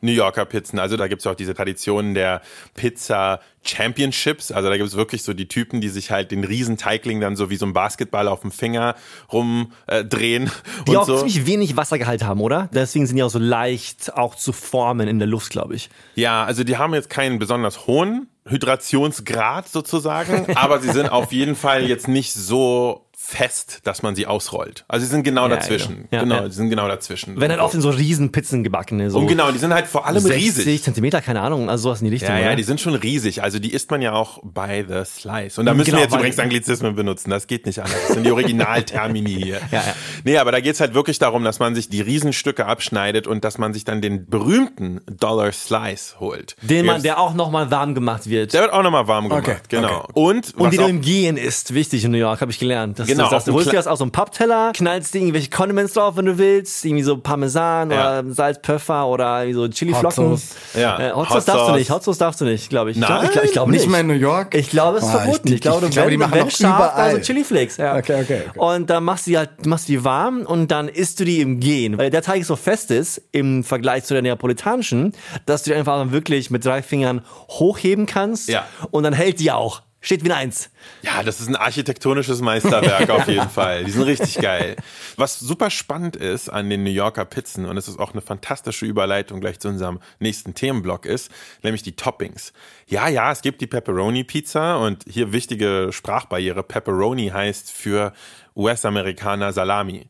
New Yorker Pizzen. Also da gibt's auch diese Tradition der Pizza Championships. Also da gibt's wirklich so die Typen, die sich halt den riesen Teigling dann so wie so ein Basketball auf dem Finger rumdrehen äh, Die auch so. ziemlich wenig Wassergehalt haben, oder? Deswegen sind die auch so leicht auch zu formen in der Luft, glaube ich. Ja, also die haben jetzt keinen besonders hohen Hydrationsgrad sozusagen, aber sie sind auf jeden Fall jetzt nicht so fest, dass man sie ausrollt. Also sie sind genau Ja, dazwischen. genau. Ja, genau, ja. sie sind genau dazwischen. Wenn halt oft in so riesen Pizzen gebacken, ne? so und genau, die sind halt vor allem 60 riesig. Zentimeter, keine Ahnung, also sowas in die Richtung. Ja, ja, oder? die sind schon riesig. Also die isst man ja auch bei The Slice. Und da müssen Genau, wir jetzt übrigens Anglizismen benutzen. Das geht nicht anders. Das sind die Originaltermini hier. Ja, ja. Nee, aber da geht's halt wirklich darum, dass man sich die Riesenstücke abschneidet und dass man sich dann den berühmten Dollar Slice holt. Den man, der auch nochmal warm gemacht wird. der wird auch nochmal warm gemacht. Okay, genau. okay. Und, und die du im Gehen ist, wichtig in New York, habe ich gelernt. Das Genau, das. auf Du dem holst dir das aus so einem Pappteller, knallst dir irgendwelche Condiments drauf, wenn du willst, irgendwie so Parmesan Ja. oder Salz, Pfeffer oder irgendwie so Chiliflocken. Hot Sauce. Ja, Äh, Hot Hot Sauce darfst du nicht, Hot Sauce darfst du nicht, glaube ich. Ich Nein? glaube ich glaub, ich glaub Nicht nicht. mehr in New York? Ich glaube, es ist Ah, verboten. ich- Ich, glaube, ich glaube, wenn, die machen wenn noch scharf, überall. also Chiliflakes. Ja. Okay, okay, okay. Und dann machst du die halt, machst du die warm und dann isst du die im Gehen. Weil der Teig so fest ist im Vergleich zu der neapolitanischen, dass du die einfach wirklich mit drei Fingern hochheben kannst. Ja. Und dann hält die auch. Steht wie eine Eins. Ja, das ist ein architektonisches Meisterwerk auf jeden Fall. Die sind richtig geil. Was super spannend ist an den New Yorker Pizzen, und es ist auch eine fantastische Überleitung gleich zu unserem nächsten Themenblock ist, nämlich die Toppings. Ja, ja, es gibt die Pepperoni-Pizza und hier wichtige Sprachbarriere. Pepperoni heißt für US-Amerikaner Salami.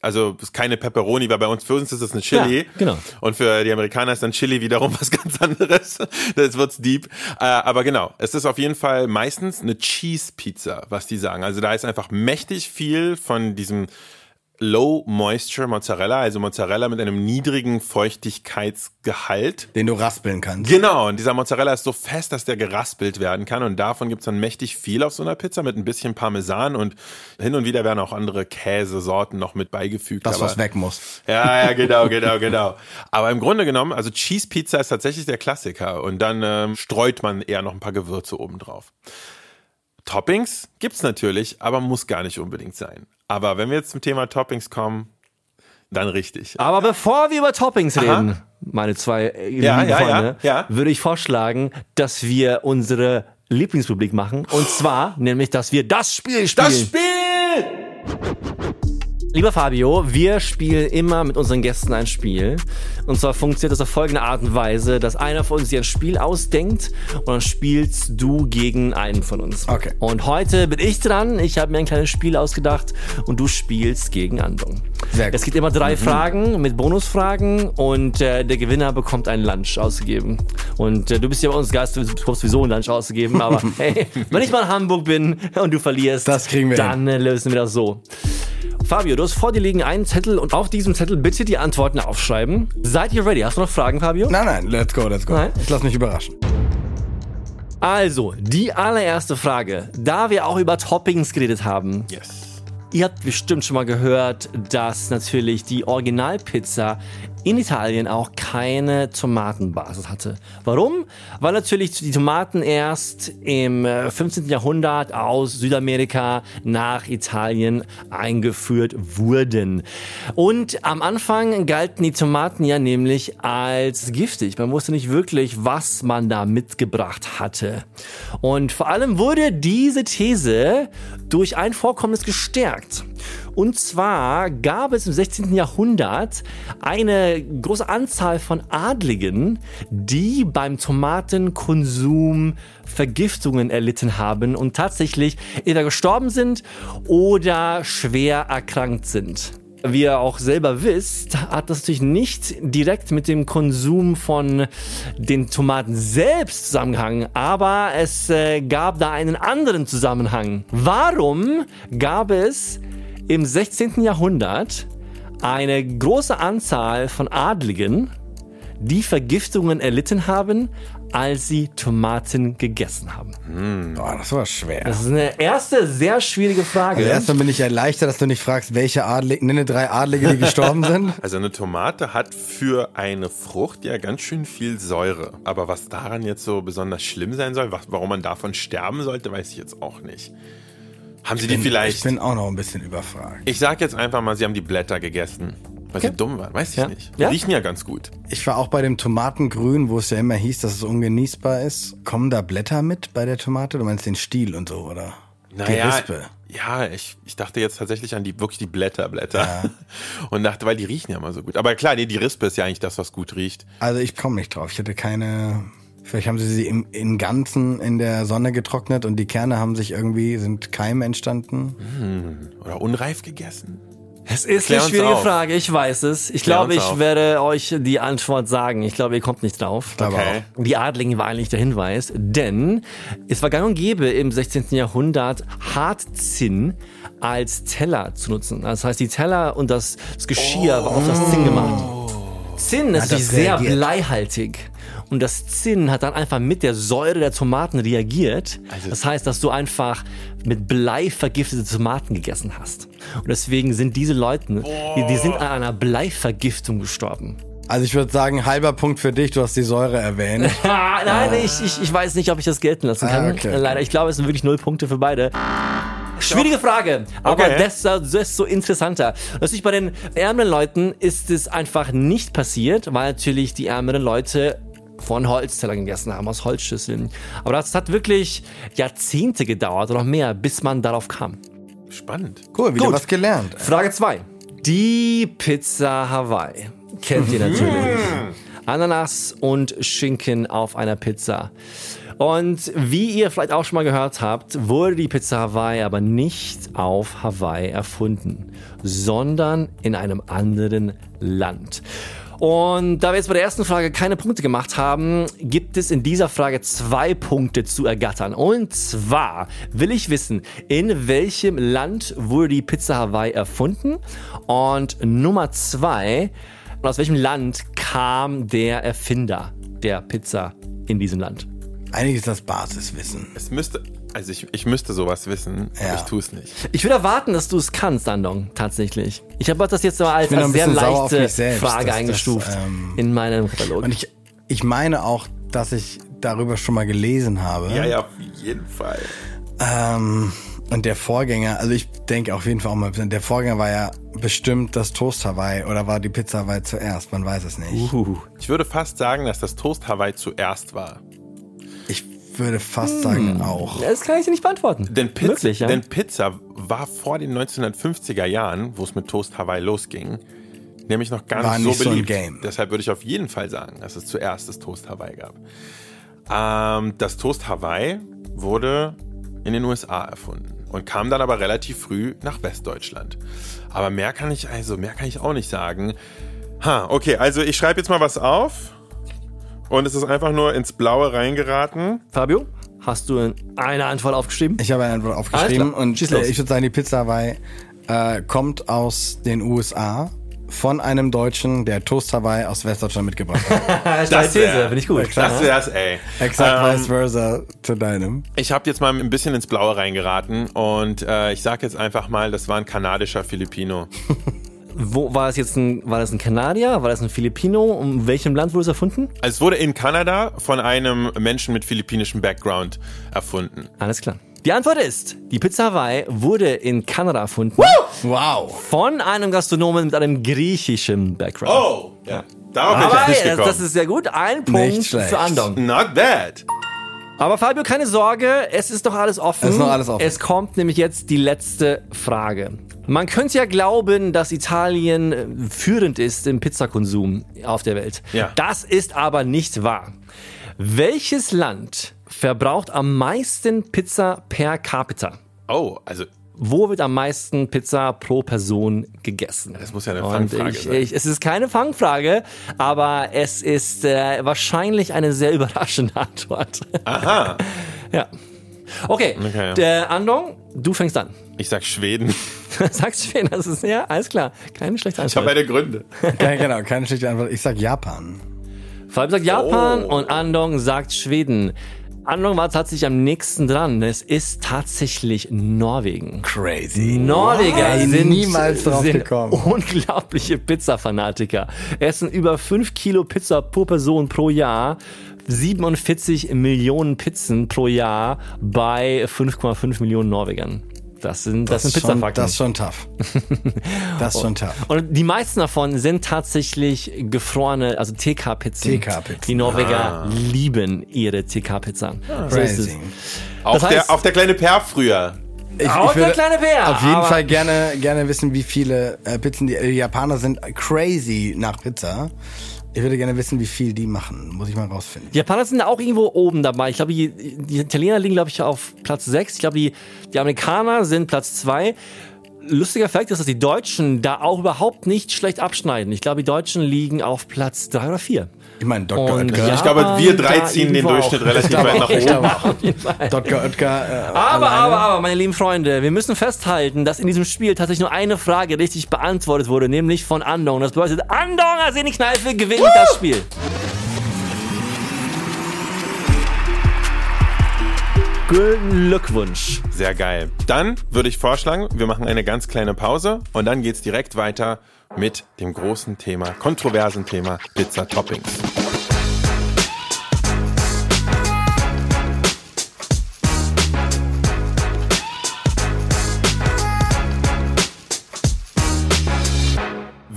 Also ist keine Pepperoni, weil bei uns für uns ist es eine Chili. Ja, genau. Und für die Amerikaner ist dann Chili wiederum was ganz anderes. Das wird's deep. Äh, aber genau, es ist auf jeden Fall meistens eine Cheese Pizza, was die sagen. Also da ist einfach mächtig viel von diesem Low Moisture Mozzarella, also Mozzarella mit einem niedrigen Feuchtigkeitsgehalt. Den du raspeln kannst. Genau, und dieser Mozzarella ist so fest, dass der geraspelt werden kann. Und davon gibt's dann mächtig viel auf so einer Pizza mit ein bisschen Parmesan und hin und wieder werden auch andere Käsesorten noch mit beigefügt. Das, aber- was weg muss. ja, ja, genau, genau, genau. Aber im Grunde genommen, also Cheese Pizza ist tatsächlich der Klassiker und dann ähm, streut man eher noch ein paar Gewürze oben drauf. Toppings gibt's natürlich, aber muss gar nicht unbedingt sein. Aber wenn wir jetzt zum Thema Toppings kommen, dann richtig. Aber bevor wir über Toppings reden, meine zwei äh, Ja, lieben ja, Freunde, ja. würde ich vorschlagen, dass wir unsere Lieblingspublik machen. Und zwar, nämlich, dass wir das Spiel spielen. Das Spiel! Lieber Fabio, wir spielen immer mit unseren Gästen ein Spiel. Und zwar funktioniert das auf folgende Art und Weise, dass einer von uns sich ein Spiel ausdenkt und dann spielst du gegen einen von uns. Okay. Und heute bin ich dran. Ich habe mir ein kleines Spiel ausgedacht und du spielst gegen Andung. Sehr gut. Es gibt immer drei Fragen mit Bonusfragen und äh, der Gewinner bekommt einen Lunch ausgegeben. Und äh, du bist ja bei uns Gast, du bekommst sowieso einen Lunch ausgegeben. Aber hey, wenn ich mal in Hamburg bin und du verlierst, Das kriegen wir dann äh, lösen wir das so. Fabio, du hast vor dir liegen einen Zettel und auf diesem Zettel bitte die Antworten aufschreiben. Seid ihr ready? Hast du noch Fragen, Fabio? Nein, nein, let's go, let's go. Nein? Ich lass mich überraschen. Also, die allererste Frage. Da wir auch über Toppings geredet haben, Yes. Ihr habt bestimmt schon mal gehört, dass natürlich die Originalpizza in Italien auch keine Tomatenbasis hatte. Warum? Weil natürlich die Tomaten erst im äh, 15. Jahrhundert aus Südamerika nach Italien eingeführt wurden. Und am Anfang galten die Tomaten ja nämlich als giftig. Man wusste nicht wirklich, was man da mitgebracht hatte. Und vor allem wurde diese These durch ein Vorkommnis gestärkt. Und zwar gab es im 16. Jahrhundert eine große Anzahl von Adligen, die beim Tomatenkonsum Vergiftungen erlitten haben und tatsächlich entweder gestorben sind oder schwer erkrankt sind. Wie ihr auch selber wisst, hat das natürlich nicht direkt mit dem Konsum von den Tomaten selbst zusammengehangen, aber es äh, gab da einen anderen Zusammenhang. Warum gab es im 16. Jahrhundert eine große Anzahl von Adligen, die Vergiftungen erlitten haben, als sie Tomaten gegessen haben? Boah, das war schwer. Das ist eine erste sehr schwierige Frage. Also erstmal bin ich erleichtert, dass du nicht fragst, welche Adlige, nenne drei Adlige, die gestorben sind. Also eine Tomate hat für eine Frucht ja ganz schön viel Säure. Aber was daran jetzt so besonders schlimm sein soll, was, warum man davon sterben sollte, weiß ich jetzt auch nicht. Haben Sie die Ich vielleicht... bin auch noch ein bisschen überfragt. Ich sag jetzt einfach mal, Sie haben die Blätter gegessen. Weil sie dumm waren, weiß ich Ja. nicht. Die Ja? riechen ja ganz gut. Ich war auch bei dem Tomatengrün, wo es ja immer hieß, dass es ungenießbar ist. Kommen da Blätter mit bei der Tomate? Du meinst den Stiel und so, oder? Die Rispe. Ja, ich, ich dachte jetzt tatsächlich an die wirklich die Blätterblätter. Und dachte, weil die riechen ja immer so gut. Aber klar, nee, die Rispe ist ja eigentlich das, was gut riecht. Also ich komme nicht drauf. Ich hatte keine. Vielleicht haben sie sie im, im Ganzen in der Sonne getrocknet und die Kerne haben sich irgendwie, sind Keime entstanden. Oder unreif gegessen. Es ist Klär eine schwierige auf. Frage, ich weiß es. Ich Klär glaube, ich auf. werde euch die Antwort sagen. Ich glaube, ihr kommt nicht drauf. Okay. Die Adligen war eigentlich der Hinweis, denn es war gang und gäbe im 16. Jahrhundert Hartzinn als Teller zu nutzen. Das heißt, die Teller und das, das Geschirr war auf das Zinn gemacht. Zinn ist natürlich sehr bleihaltig. Und das Zinn hat dann einfach mit der Säure der Tomaten reagiert. Also- das heißt, dass du einfach mit Blei vergiftete Tomaten gegessen hast. Und deswegen sind diese Leute, die, die sind an einer Bleivergiftung gestorben. Also ich würde sagen, halber Punkt für dich, du hast die Säure erwähnt. Ah, nein, ich, ich, ich weiß nicht, ob ich das gelten lassen kann. Ah, okay, okay. Leider, ich glaube, es sind wirklich null Punkte für beide. Schwierige Frage, aber Okay. desto, desto interessanter. Natürlich bei den ärmeren Leuten ist es einfach nicht passiert, weil natürlich die ärmeren Leute von Holztellern gegessen haben, aus Holzschüsseln. Aber das hat wirklich Jahrzehnte gedauert oder noch mehr, bis man darauf kam. Spannend. Cool, wieder Gut. was gelernt. Frage 2. Die Pizza Hawaii. Kennt ihr natürlich. Ananas und Schinken auf einer Pizza. Und wie ihr vielleicht auch schon mal gehört habt, wurde die Pizza Hawaii aber nicht auf Hawaii erfunden, sondern in einem anderen Land. Und da wir jetzt bei der ersten Frage keine Punkte gemacht haben, gibt es in dieser Frage zwei Punkte zu ergattern. Und zwar will ich wissen, in welchem Land wurde die Pizza Hawaii erfunden? Und Nummer zwei, aus welchem Land kam der Erfinder der Pizza in diesem Land? Eigentlich ist das Basiswissen. Es müsste, also ich, ich müsste sowas wissen, Ja. aber ich tue es nicht. Ich würde erwarten, dass du es kannst, Andong, tatsächlich. Ich habe das jetzt mal als, als sehr leichte selbst, Frage dass das, eingestuft ähm, in meinem Katalog. Und ich, ich meine auch, dass ich darüber schon mal gelesen habe. Ja, ja, auf jeden Fall. Ähm, und der Vorgänger, also ich denke auf jeden Fall auch mal, der Vorgänger war ja bestimmt das Toast Hawaii oder war die Pizza Hawaii zuerst? Man weiß es nicht. Uh. Ich würde fast sagen, dass das Toast Hawaii zuerst war. Ich würde fast sagen auch. Das kann ich dir nicht beantworten. Denn Pizza, Möglich, ja. denn Pizza war vor den 1950er Jahren, wo es mit Toast Hawaii losging, nämlich noch gar War nicht, nicht so so ein beliebt. Game. Deshalb würde ich auf jeden Fall sagen, dass es zuerst das Toast Hawaii gab. Ähm, das Toast Hawaii wurde in den USA erfunden und kam dann aber relativ früh nach Westdeutschland. Aber mehr kann ich also mehr kann ich auch nicht sagen. Ha, okay, also ich schreibe jetzt mal was auf und es ist einfach nur ins Blaue reingeraten. Fabio, hast du eine Antwort aufgeschrieben? Ich habe eine Antwort aufgeschrieben und äh, ich würde sagen, die Pizza Hawaii äh, kommt aus den USA von einem Deutschen, der Toast Hawaii aus Westdeutschland mitgebracht hat. Das These, finde ich gut. Das wär's, ey. Exakt Ähm, vice versa zu deinem. Ich habe jetzt mal ein bisschen ins Blaue reingeraten und äh, ich sage jetzt einfach mal, das war ein kanadischer Filipino. Wo war es jetzt ein, war das ein Kanadier? War das ein Filipino? In welchem Land wurde es erfunden? Also es wurde in Kanada von einem Menschen mit philippinischem Background erfunden. Alles klar. Die Antwort ist, die Pizza Hawaii wurde in Kanada erfunden Wow. von einem Gastronomen mit einem griechischen Background. Oh, ja. Darauf bin ich Aber jetzt nicht das, gekommen. das ist sehr gut. Ein Punkt Nicht schlecht. für Andong. Not bad. Aber Fabio, keine Sorge, es ist noch alles offen. Es ist noch alles offen. Es kommt nämlich jetzt die letzte Frage. Man könnte ja glauben, dass Italien äh, führend ist im Pizzakonsum auf der Welt. Ja. Das ist aber nicht wahr. Welches Land verbraucht am meisten Pizza per capita? Oh, also Wo wird am meisten Pizza pro Person gegessen? Das muss ja eine Fangfrage ich, sein. Ich, es ist keine Fangfrage, aber es ist äh, wahrscheinlich eine sehr überraschende Antwort. aha. ja. Okay, Okay. der Andong, du fängst an. Ich sag Schweden. Sagst du schön, das ist ja alles klar. Keine schlechte Ich habe Antwort. meine Gründe. Ja, genau, keine schlechte Antwort. Ich sag Japan. Fabio sagt Japan Oh. und Andong sagt Schweden. Andong war tatsächlich am nächsten dran. Es ist tatsächlich Norwegen. Crazy. Norweger Ey, sind, niemals drauf sind gekommen. unglaubliche Pizza-Fanatiker. Essen über 5 Kilo Pizza pro Person pro Jahr. 47 Millionen Pizzen pro Jahr bei 5,5 Millionen Norwegern. Das sind, das, Das, sind ist schon, Pizzafakten. das ist schon tough. Das ist schon tough. Und die meisten davon sind tatsächlich gefrorene, also TK-Pizzen. TK-Pizzen. Die Norweger lieben ihre TK-Pizza. So ist es. Crazy. Auch, Das heißt- der, auch der kleine Per früher. Ich, Auch ich der würde kleine Bär. auf jeden Fall gerne, gerne wissen, wie viele äh, Pizzen die, die Japaner sind crazy nach Pizza. Ich würde gerne wissen, wie viel die machen. Muss ich mal rausfinden. Die Japaner sind auch irgendwo oben dabei. Ich glaube, die, die Italiener liegen, glaube ich, auf Platz 6. Ich glaube, die, die Amerikaner sind Platz 2. Lustiger Fakt ist, dass die Deutschen da auch überhaupt nicht schlecht abschneiden. Ich glaube, die Deutschen liegen auf Platz 3 oder 4. Ich meine, Dr. Und Oetker. Also ja, ich glaube, wir drei ziehen den Durchschnitt auch. relativ weit nach oben. Dr. Oetker. Äh, aber, alleine. aber, aber, meine lieben Freunde, wir müssen festhalten, dass in diesem Spiel tatsächlich nur eine Frage richtig beantwortet wurde, nämlich von Andong. Das bedeutet, Andong Arseni Kneife gewinnt Woo! das Spiel. Glückwunsch. Sehr geil. Dann würde ich vorschlagen, wir machen eine ganz kleine Pause und dann geht's direkt weiter mit dem großen Thema, kontroversen Thema Pizza Toppings.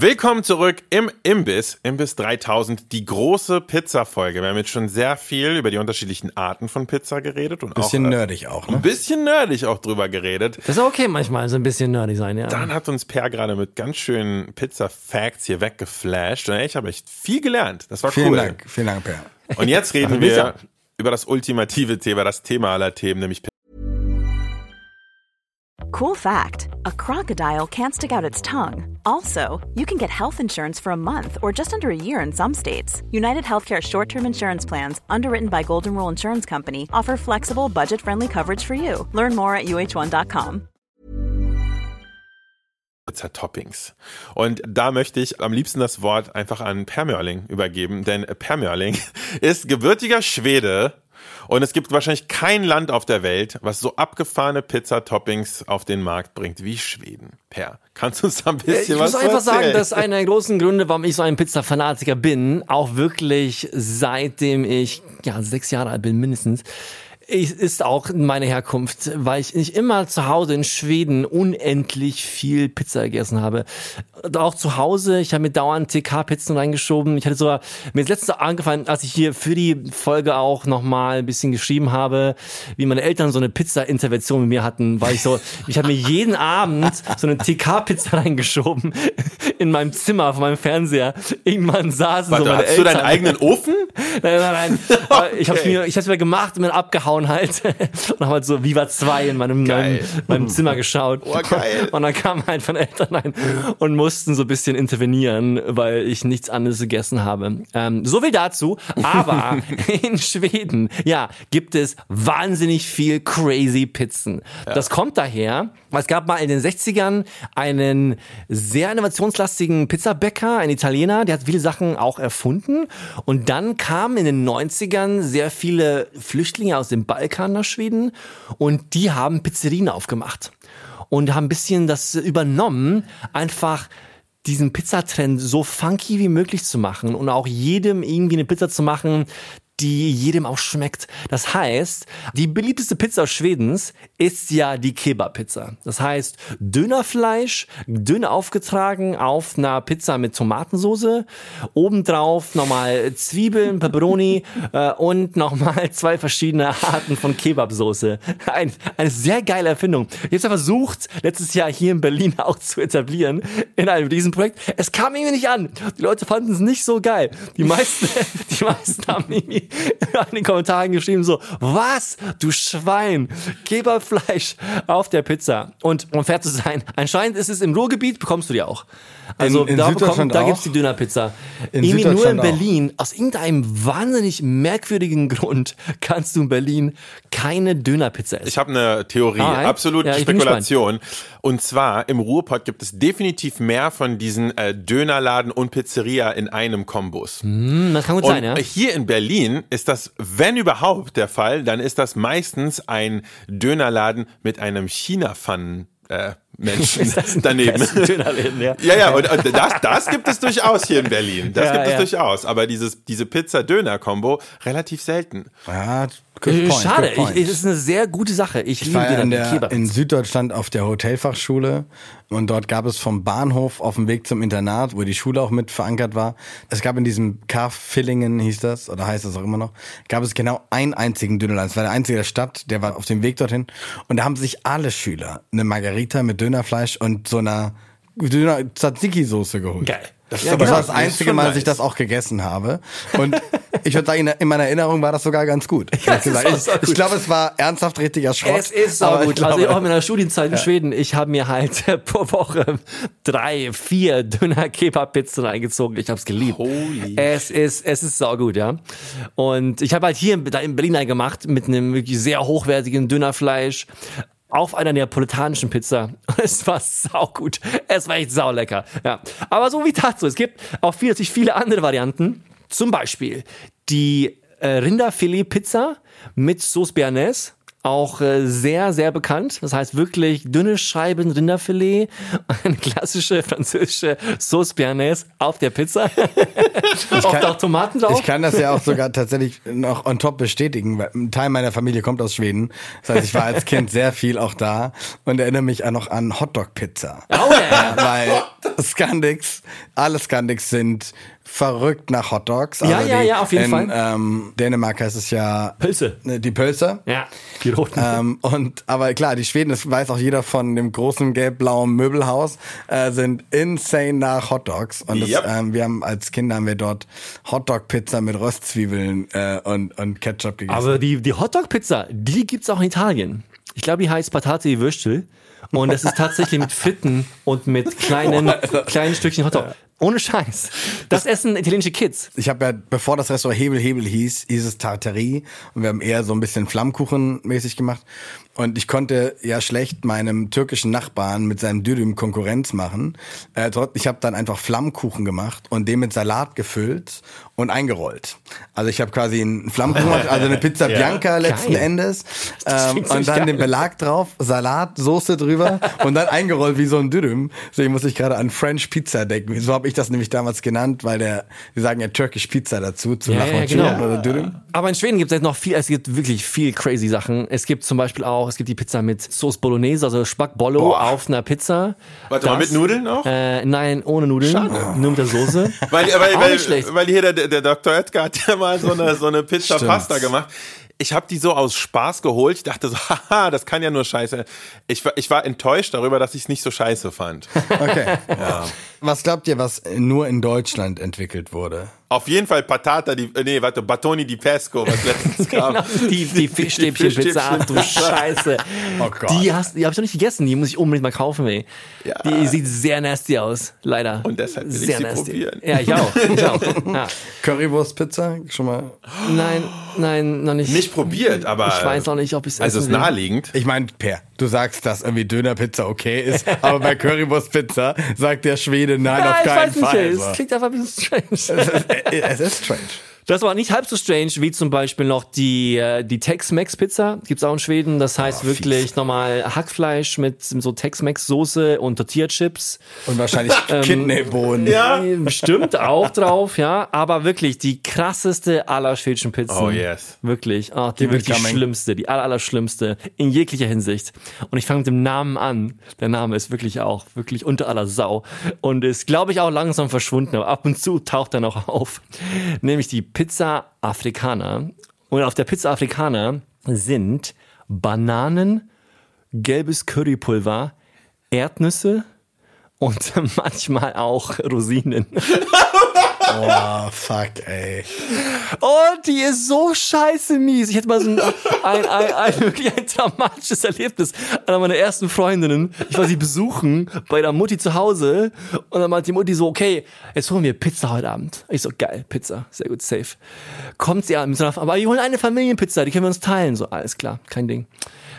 Willkommen zurück im Imbiss, Imbiss 3000, die große Pizza-Folge. Wir haben jetzt schon sehr viel über die unterschiedlichen Arten von Pizza geredet und Bisschen auch, äh, nerdig auch, ne? ein bisschen nerdig auch drüber geredet. Das ist okay manchmal, so ein bisschen nerdy sein, ja. Dann hat uns Per gerade mit ganz schönen Pizza-Facts hier weggeflasht. Und ich habe echt viel gelernt. Das war Vielen cool. Dank, vielen Dank, Per. Und jetzt reden wir über das ultimative Thema, das Thema aller Themen, nämlich Cool fact a crocodile can't stick out its tongue. Also, you can get health insurance for a month or just under a year in some states. United Healthcare short term insurance plans, underwritten by Golden Rule Insurance Company, offer flexible, budget friendly coverage for you. Learn more at uh1.com. Pizza-Toppings. Und da möchte ich am liebsten das Wort einfach an Per Mörling übergeben, denn Per Mörling ist gebürtiger Schwede und es gibt wahrscheinlich kein Land auf der Welt, was so abgefahrene Pizza-Toppings auf den Markt bringt wie Schweden. Per, kannst du uns da ein bisschen Ich was muss einfach sagen, dass einer der großen Gründe, warum ich so ein Pizza-Fanatiker bin, auch wirklich seitdem ich ja sechs Jahre alt bin mindestens, ich, ist auch meine Herkunft, weil ich nicht immer zu Hause in Schweden unendlich viel Pizza gegessen habe. Und auch zu Hause, ich habe mir dauernd TK-Pizzen reingeschoben. Ich hatte sogar, mir ist letztens angefallen, als ich hier für die Folge auch nochmal ein bisschen geschrieben habe, wie meine Eltern so eine Pizza-Intervention mit mir hatten, weil ich so, ich habe mir jeden Abend so eine TK-Pizza reingeschoben in meinem Zimmer von meinem Fernseher. Irgendwann saßen Warte, so meine hast du Eltern. deinen eigenen Ofen? Nein, nein, nein. Aber Ich hab's mir, ich hab's mir gemacht und mir abgehauen halt. Und hab halt so Viva 2 in meinem, meinem, meinem Zimmer geschaut. Oh, geil. Und dann kamen halt von Eltern rein und mussten so ein bisschen intervenieren, weil ich nichts anderes gegessen habe. Ähm, so viel dazu. Aber in Schweden, ja, gibt es wahnsinnig viel crazy Pizzen. Das kommt daher, weil es gab mal in den 60ern einen sehr innovationslastigen Pizzabäcker, ein Italiener, der hat viele Sachen auch erfunden. Und dann kamen in den 90ern sehr viele Flüchtlinge aus dem Balkan nach Schweden und die haben Pizzerien aufgemacht und haben ein bisschen das übernommen, einfach diesen Pizzatrend so funky wie möglich zu machen und auch jedem irgendwie eine Pizza zu machen, die jedem auch schmeckt. Das heißt, die beliebteste Pizza Schwedens ist ja die Kebab-Pizza. Das heißt, Dönerfleisch, dünn aufgetragen auf einer Pizza mit Tomatensoße, obendrauf nochmal Zwiebeln, Pepperoni äh, und nochmal zwei verschiedene Arten von Kebabsoße. Ein, eine sehr geile Erfindung. Ich habe es ja versucht, letztes Jahr hier in Berlin auch zu etablieren in einem Riesenprojekt. Es kam irgendwie nicht an. Die Leute fanden es nicht so geil. Die meisten, die meisten haben irgendwie in den Kommentaren geschrieben so, was, du Schwein, Kebabfleisch auf der Pizza. Und um fair zu sein, anscheinend ist es im Ruhrgebiet, bekommst du die auch. Also In- in da, Süddeutschland da auch? gibt's die Dönerpizza. In Irgendwie nur in Süddeutschland auch. Berlin, aus irgendeinem wahnsinnig merkwürdigen Grund kannst du in Berlin keine Dönerpizza essen. Ich habe eine Theorie, Alright. absolute Ja, Spekulation. Und zwar im Ruhrpott gibt es definitiv mehr von diesen äh, Dönerladen und Pizzeria in einem Kombus. Hm, das kann gut Und sein, ja. hier in Berlin ist das, wenn überhaupt der Fall, dann ist das meistens ein Dönerladen mit einem China-Pfannen. Äh, Menschen Ist das ein daneben. Dönerläden, ja. Ja, ja, und, und das, das gibt es durchaus hier in Berlin. Das Ja, gibt es ja. durchaus. Aber dieses, diese Pizza-Döner-Kombo relativ selten. Ja, good Äh, point, Schade, good ich, es ist eine sehr gute Sache. Ich, Ich war ja in, der, in Süddeutschland auf der Hotelfachschule und dort gab es vom Bahnhof auf dem Weg zum Internat, wo die Schule auch mit verankert war, es gab in diesem Kaff Villingen, hieß das, oder heißt das auch immer noch, gab es genau einen einzigen Dönerladen. Es war der einzige der Stadt, der war auf dem Weg dorthin und da haben sich alle Schüler eine Margarita mit Dönerfleisch und so einer Döner Tzatziki-Soße geholt. Geil. Das Ja, aber Das genau. war das ist einzige Mal, dass ich das auch gegessen habe. Und ich würde sagen, in meiner Erinnerung war das sogar ganz gut. Ja, ist ich so gut. ich glaube, es war ernsthaft richtiger Schrott. Es ist ich gut. glaube- also auch in meiner Studienzeit in Schweden, ich habe mir halt pro Woche drei, vier Döner Kebab-Pizzen reingezogen. Ich habe es geliebt. Holy es ist, es ist sau gut, ja. Und ich habe halt hier in, da in Berlin gemacht mit einem wirklich sehr hochwertigen Dönerfleisch auf einer neapolitanischen Pizza. Es war saugut. Es war echt saulecker. Ja. Aber so wie dazu. Es gibt auch viel, natürlich viele andere Varianten. Zum Beispiel die äh, Rinderfilet-Pizza mit Sauce Bernays. Auch äh, sehr, sehr bekannt. Das heißt wirklich dünne Scheiben Rinderfilet, eine klassische französische Sauce Bernays auf der Pizza. Oft kann- auch Tomaten drauf. Ich kann das ja auch sogar tatsächlich noch on top bestätigen, weil ein Teil meiner Familie kommt aus Schweden. Das heißt, ich war als Kind sehr viel auch da und erinnere mich auch noch an Hotdog-Pizza. Oh ja. Weil Skandix, alle Skandix sind verrückt nach Hotdogs. Also Ja, ja, ja, auf jeden in, Fall. Ähm, Dänemark heißt es ja Pölse. ne, die Pölse. Ja, die roten. Ähm, und aber klar, die Schweden, das weiß auch jeder von dem großen gelb-blauen Möbelhaus, äh, sind insane nach Hotdogs. Und das, Yep. ähm, wir haben als Kinder haben wir dort Hotdog-Pizza mit Röstzwiebeln äh, und, und Ketchup gegessen. Aber die, die Hotdog-Pizza, die gibt's auch in Italien. Ich glaube, die heißt Patate di Würstel. Und das ist tatsächlich mit Fritten und mit kleinen, kleinen Stückchen Hotdog. Ohne Scheiß. Das essen italienische Kids. ich habe ja, bevor das Restaurant Hebel Hebel hieß, hieß es Tartarie und wir haben eher so ein bisschen Flammkuchen-mäßig gemacht. Und ich konnte ja schlecht meinem türkischen Nachbarn mit seinem Dürüm Konkurrenz machen. Äh, ich habe dann einfach Flammkuchen gemacht und den mit Salat gefüllt und eingerollt. Also ich habe quasi einen Flammkuchen gemacht, also eine Pizza Bianca letzten Geil. Endes. Ähm, und dann geil. den Belag drauf, Salat, Soße drüber und dann eingerollt wie so ein Dürüm. Deswegen muss ich gerade an French Pizza denken. So habe ich das nämlich damals genannt, weil der, wir sagen ja Turkish Pizza dazu, zum Ja, ja, genau. oder Dürüm. Aber in Schweden gibt es noch viel, es gibt wirklich viel crazy Sachen. Es gibt zum Beispiel auch, es gibt die Pizza mit Sauce Bolognese, also Spackbollo Boah. auf einer Pizza. Warte mal, Das- mit Nudeln auch? Äh, nein, ohne Nudeln, nur mit der Soße. Weil, weil, Auch weil, weil hier der, der Dr. Oetker hat ja mal so eine, so eine Pizza Stimmt. Pasta gemacht. Ich habe die so aus Spaß geholt. Ich dachte so, haha, das kann ja nur scheiße. Ich, war- ich war enttäuscht darüber, dass ich es nicht so scheiße fand. Okay. Was glaubt ihr, was nur in Deutschland entwickelt wurde? Auf jeden Fall Patata, die, äh, nee, warte, Batoni di Pesco, was letztens kam. Genau, die, die Fischstäbchenpizza, du Scheiße. Oh Gott. Die, hast, die habe ich noch nicht gegessen, die muss ich unbedingt mal kaufen, ey. Ja. Die sieht sehr nasty aus, leider. Und deshalb will ich sehr sie nasty. probieren. Ja, ich auch. Ich auch. Ja. Currywurstpizza? Schon mal. Nein, nein, noch nicht. Nicht probiert, aber. Ich weiß auch nicht, ob ich es Also es essen ist naheliegend. Ich meine, Per, du sagst, dass irgendwie Dönerpizza okay ist, aber bei Currywurstpizza sagt der Schwede nein, Ja, auf ich keinen weiß nicht, Fall. es klingt einfach ein bisschen strange. Es ist strange. Das war nicht halb so strange wie zum Beispiel noch die, äh, die Tex-Mex-Pizza. Gibt's auch in Schweden. Das heißt wirklich nochmal Hackfleisch mit so Tex-Mex-Soße und Tortilla-Chips. Und wahrscheinlich Ähm, Kidneybohnen. Ja. Bestimmt auch drauf, ja. Aber wirklich die krasseste aller schwedischen Pizzen. Oh, yes. Wirklich. Oh, die Keep wirklich schlimmste, die aller, aller schlimmste. In jeglicher Hinsicht. Und ich fange mit dem Namen an. Der Name ist wirklich auch, wirklich unter aller Sau. Und ist, glaube ich, auch langsam verschwunden. Aber ab und zu taucht er noch auf. Nämlich die Pizza Africana. Und auf der Pizza Africana sind Bananen, gelbes Currypulver, Erdnüsse und manchmal auch Rosinen. Oh, fuck, ey. Und die ist so scheiße mies. Ich hatte mal so ein, ein, ein, ein, wirklich ein dramatisches Erlebnis. Einer meiner ersten Freundinnen, ich war sie besuchen bei der Mutti zu Hause und dann meinte die Mutti so, okay, jetzt holen wir Pizza heute Abend. Ich so, geil, Pizza, sehr gut, safe. Kommt sie an, mit so einer, aber wir holen eine Familienpizza, die können wir uns teilen. So, alles klar, kein Ding.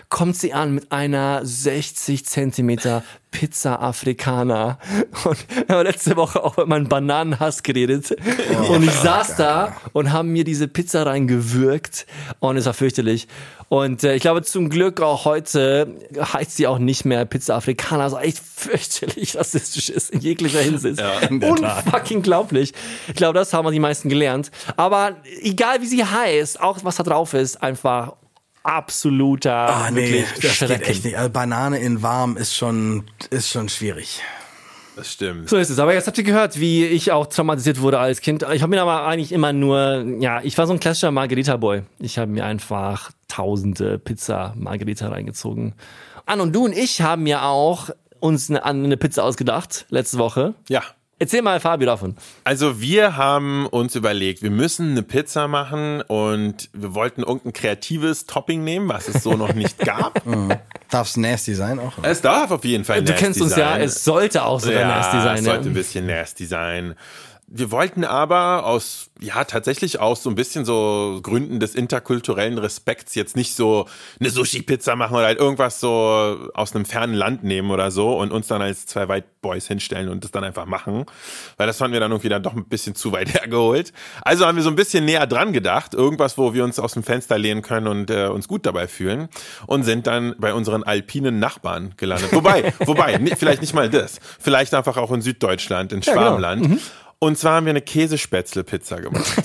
Kommt sie an mit einer 60 Zentimeter Pizza Afrikaner. Und wir haben letzte Woche auch über meinen Bananenhass geredet. und ich saß da und haben mir diese Pizza reingewürgt. Und es war fürchterlich. Und äh, ich glaube zum Glück auch heute heißt sie auch nicht mehr Pizza Afrikaner. Also echt fürchterlich rassistisch ist in jeglicher Hinsicht. Unfucking glaublich. Ich glaube, das haben wir die meisten gelernt. Aber egal wie sie heißt, auch was da drauf ist, einfach absoluter Ah, nee, das geht Schrecken. echt nicht. Also Banane in warm ist schon, ist schon schwierig. Das stimmt. So ist es. Aber jetzt habt ihr gehört, wie ich auch traumatisiert wurde als Kind. Ich habe mir aber eigentlich immer nur, ja, ich war so ein klassischer Margarita-Boy. Ich habe mir einfach tausende Pizza Margarita reingezogen. An und du und ich haben ja auch uns eine, eine Pizza ausgedacht letzte Woche. Ja. Erzähl mal, Fabio, davon. Also wir haben uns überlegt, wir müssen eine Pizza machen und wir wollten irgendein kreatives Topping nehmen, was es so noch nicht gab. Darf es nasty sein auch? oder? es darf auf jeden Fall Du nasty kennst uns ja, sein. es sollte auch sogar ja, nasty sein. es sollte ja. ein bisschen nasty sein. Wir wollten aber aus, ja, tatsächlich aus so ein bisschen so Gründen des interkulturellen Respekts jetzt nicht so eine Sushi-Pizza machen oder halt irgendwas so aus einem fernen Land nehmen oder so und uns dann als zwei White Boys hinstellen und das dann einfach machen. Weil das fanden wir dann irgendwie dann doch ein bisschen zu weit hergeholt. Also haben wir so ein bisschen näher dran gedacht. Irgendwas, wo wir uns aus dem Fenster lehnen können und äh, uns gut dabei fühlen. Und sind dann bei unseren alpinen Nachbarn gelandet. Wobei, wobei, vielleicht nicht mal das. Vielleicht einfach auch in Süddeutschland, in genau. Schwarmland. Mhm. Und zwar haben wir eine Käsespätzle-Pizza gemacht.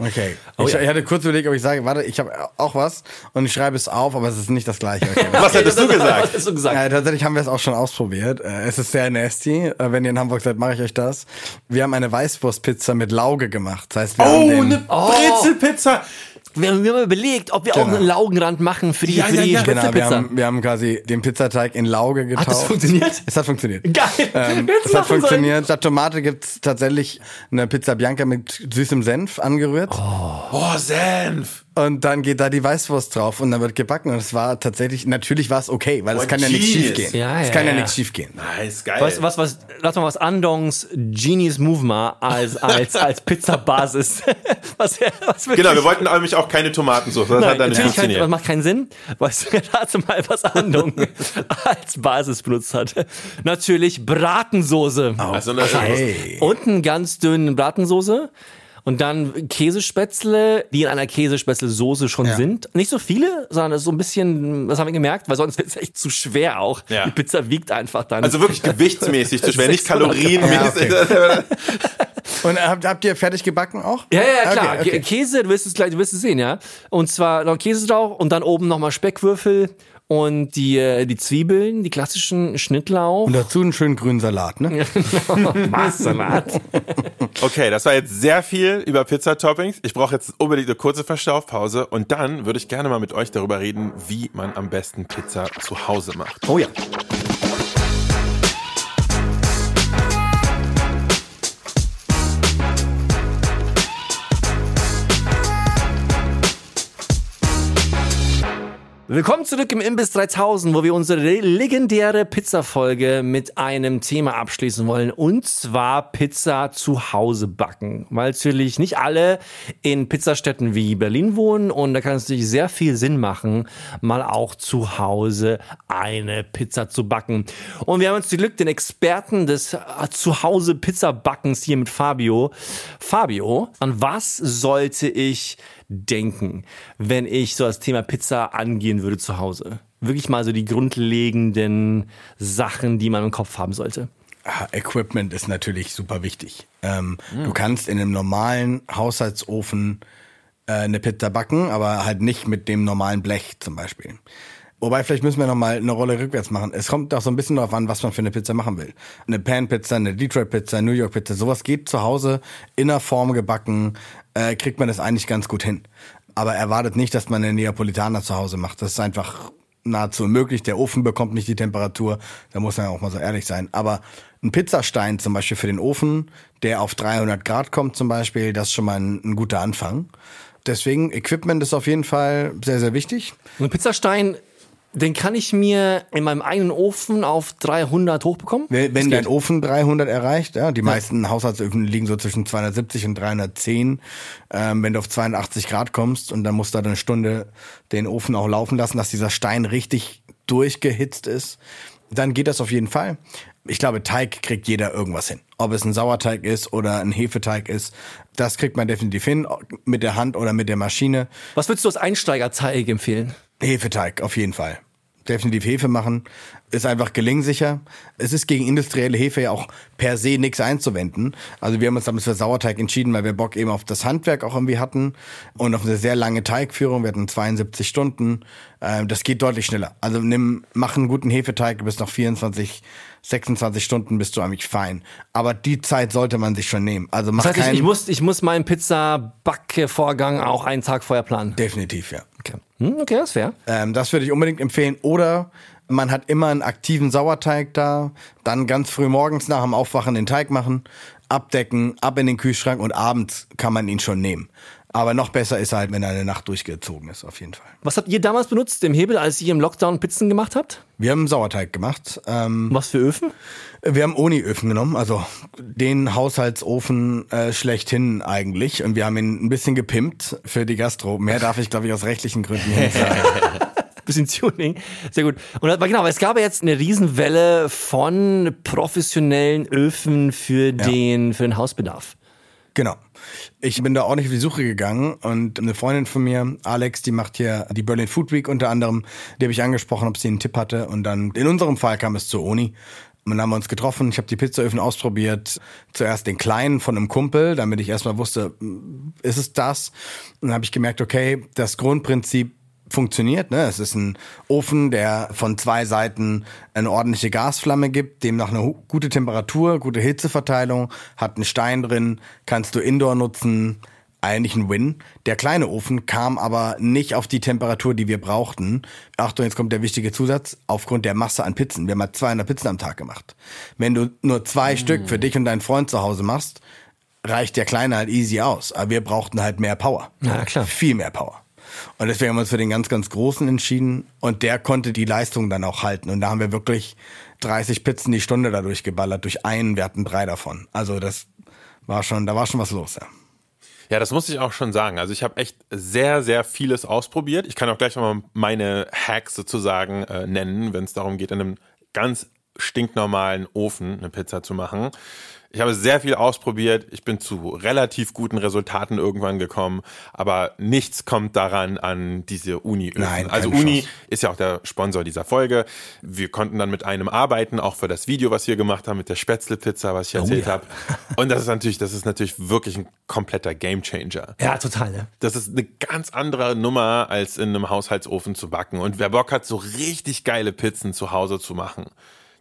Okay. Oh, ich, ja. ich, hatte kurz überlegt, ob ich sage, warte, ich habe auch was und ich schreibe es auf, aber es ist nicht das gleiche. Okay. was hättest du gesagt? Was hättest du gesagt? Ja, tatsächlich haben wir es auch schon ausprobiert. Äh, es ist sehr nasty. Äh, wenn ihr in Hamburg seid, mache ich euch das. Wir haben eine Weißwurstpizza mit Lauge gemacht. Das heißt, wir oh, haben eine Brezelpizza! Wir haben überlegt, ob wir genau. auch einen Laugenrand machen für die, ja, für die ja, ja. Genau, wir haben, wir haben quasi den Pizzateig in Lauge getaucht. Hat das funktioniert? Es hat funktioniert. Geil. Ähm, es hat funktioniert. Statt Tomate gibt's tatsächlich eine Pizza Bianca mit süßem Senf angerührt. Oh, oh Senf! Und dann geht da die Weißwurst drauf und dann wird gebacken und es war tatsächlich, natürlich war es okay, weil oh, es kann geez. ja nichts schief gehen. Ja, es ja, kann ja, ja, nichts schief gehen. Nice, geil. Was, was, was, lass mal was Andongs Genies Movement als, als, als Pizza-Basis. was, was genau, wir wollten nämlich auch keine Tomatensauce. Das Nein, hat dann nicht funktioniert. das macht keinen Sinn. Weißt du, rate mal, was Andong als Basis benutzt hat. Natürlich Bratensoße. Oh, also, hey. Und einen ganz dünnen Bratensoße. Und dann Käsespätzle, die in einer Käsespätzle-Soße schon ja. sind. Nicht so viele, sondern das ist so ein bisschen, das haben wir gemerkt, weil sonst wird es echt zu schwer auch. Ja. Die Pizza wiegt einfach dann. Also wirklich gewichtsmäßig zu schwer, nicht kalorienmäßig. Ja, okay. Und habt, habt ihr fertig gebacken auch? Ja, ja, klar. Okay, okay. Käse, du wirst es gleich, du wirst es sehen, ja. Und zwar noch Käse drauf und dann oben nochmal Speckwürfel und die, äh, die Zwiebeln, die klassischen Schnittlauch. Und dazu einen schönen grünen Salat, ne? Salat. okay, das war jetzt sehr viel über Pizza-Toppings. Ich brauche jetzt unbedingt eine kurze Verstaufpause und dann würde ich gerne mal mit euch darüber reden, wie man am besten Pizza zu Hause macht. Oh ja. Willkommen zurück im Imbiss 3000, wo wir unsere legendäre Pizza-Folge mit einem Thema abschließen wollen. Und zwar Pizza zu Hause backen. Weil natürlich nicht alle in Pizzastädten wie Berlin wohnen. Und da kann es natürlich sehr viel Sinn machen, mal auch zu Hause eine Pizza zu backen. Und wir haben uns Glück den Experten des Zuhause Pizza Backens hier mit Fabio. Fabio, an was sollte ich denken, wenn ich so das Thema Pizza angehen würde zu Hause? Wirklich mal so die grundlegenden Sachen, die man im Kopf haben sollte. Ah, Equipment ist natürlich super wichtig. Ähm, mhm. Du kannst in einem normalen Haushaltsofen äh, eine Pizza backen, aber halt nicht mit dem normalen Blech zum Beispiel. Wobei, vielleicht müssen wir nochmal eine Rolle rückwärts machen. Es kommt auch so ein bisschen darauf an, was man für eine Pizza machen will. Eine Pan-Pizza, eine Detroit-Pizza, New York-Pizza, sowas geht zu Hause in der Form gebacken, äh, kriegt man das eigentlich ganz gut hin. Aber erwartet nicht, dass man eine Neapolitaner zu Hause macht. Das ist einfach nahezu unmöglich. Der Ofen bekommt nicht die Temperatur. Da muss man auch mal so ehrlich sein. Aber ein Pizzastein zum Beispiel für den Ofen, der auf 300 Grad kommt zum Beispiel, das ist schon mal ein, ein guter Anfang. Deswegen, Equipment ist auf jeden Fall sehr, sehr wichtig. Ein Pizzastein den kann ich mir in meinem eigenen Ofen auf 300 hochbekommen? Wenn, wenn dein Ofen 300 erreicht, ja, die ja. meisten Haushaltsöfen liegen so zwischen 270 und 310. Ähm, wenn du auf 82 Grad kommst und dann musst du eine Stunde den Ofen auch laufen lassen, dass dieser Stein richtig durchgehitzt ist, dann geht das auf jeden Fall. Ich glaube, Teig kriegt jeder irgendwas hin. Ob es ein Sauerteig ist oder ein Hefeteig ist, das kriegt man definitiv hin, mit der Hand oder mit der Maschine. Was würdest du als Einsteigerteig empfehlen? Hefeteig, auf jeden Fall definitiv Hefe machen. Ist einfach gelingsicher. Es ist gegen industrielle Hefe ja auch per se nichts einzuwenden. Also wir haben uns damals für Sauerteig entschieden, weil wir Bock eben auf das Handwerk auch irgendwie hatten und auf eine sehr lange Teigführung. Wir hatten 72 Stunden. Ähm, das geht deutlich schneller. Also nimm, mach einen guten Hefeteig, bis noch 24 26 Stunden bist du eigentlich fein. Aber die Zeit sollte man sich schon nehmen. Also mach das heißt, ich, ich muss, ich muss meinen Pizza-Backe-Vorgang auch einen Tag vorher planen. Definitiv, ja. Okay, hm, okay das ist fair. Ähm, das würde ich unbedingt empfehlen. Oder man hat immer einen aktiven Sauerteig da, dann ganz früh morgens nach dem Aufwachen den Teig machen, abdecken, ab in den Kühlschrank und abends kann man ihn schon nehmen. Aber noch besser ist halt, wenn er eine Nacht durchgezogen ist, auf jeden Fall. Was habt ihr damals benutzt im Hebel, als ihr im Lockdown Pizzen gemacht habt? Wir haben Sauerteig gemacht. Ähm, Was für Öfen? wir haben Uni-Öfen genommen, also den Haushaltsofen äh, schlechthin eigentlich. Und wir haben ihn ein bisschen gepimpt für die Gastro. Mehr darf ich, glaube ich, aus rechtlichen Gründen nicht sagen. bisschen Tuning. Sehr gut. Und aber genau, es gab ja jetzt eine Riesenwelle von professionellen Öfen für den, für den Hausbedarf. Genau. Ich bin da nicht auf die Suche gegangen und eine Freundin von mir, Alex, die macht hier die Berlin Food Week unter anderem, die habe ich angesprochen, ob sie einen Tipp hatte und dann in unserem Fall kam es zur Uni. Und dann haben wir uns getroffen, ich habe die Pizzaöfen ausprobiert, zuerst den kleinen von einem Kumpel, damit ich erstmal wusste, ist es das? Und dann habe ich gemerkt, okay, das Grundprinzip funktioniert. Ne? Es ist ein Ofen, der von zwei Seiten eine ordentliche Gasflamme gibt, demnach eine gute Temperatur, gute Hitzeverteilung, hat einen Stein drin, kannst du indoor nutzen, eigentlich ein Win. Der kleine Ofen kam aber nicht auf die Temperatur, die wir brauchten. Achtung, jetzt kommt der wichtige Zusatz, aufgrund der Masse an Pizzen. Wir haben halt 200 Pizzen am Tag gemacht. Wenn du nur zwei mm. Stück für dich und deinen Freund zu Hause machst, reicht der kleine halt easy aus. Aber wir brauchten halt mehr Power. Ja, klar. Viel mehr Power. Und deswegen haben wir uns für den ganz, ganz großen entschieden. Und der konnte die Leistung dann auch halten. Und da haben wir wirklich 30 Pizzen die Stunde dadurch geballert, durch einen, wir hatten drei davon. Also das war schon, da war schon was los, ja. Ja, das muss ich auch schon sagen. Also ich habe echt sehr, sehr vieles ausprobiert. Ich kann auch gleich nochmal meine Hacks sozusagen äh, nennen, wenn es darum geht, in einem ganz stinknormalen Ofen eine Pizza zu machen. Ich habe sehr viel ausprobiert. Ich bin zu relativ guten Resultaten irgendwann gekommen, aber nichts kommt daran an diese Uni. -Öfen. Nein, also Uni Chance. ist ja auch der Sponsor dieser Folge. Wir konnten dann mit einem arbeiten, auch für das Video, was wir gemacht haben mit der Spätzlepizza, was ich erzählt oh, ja. habe. Und das ist natürlich, das ist natürlich wirklich ein kompletter Gamechanger. Ja, total. Ne? Das ist eine ganz andere Nummer, als in einem Haushaltsofen zu backen. Und wer Bock hat, so richtig geile Pizzen zu Hause zu machen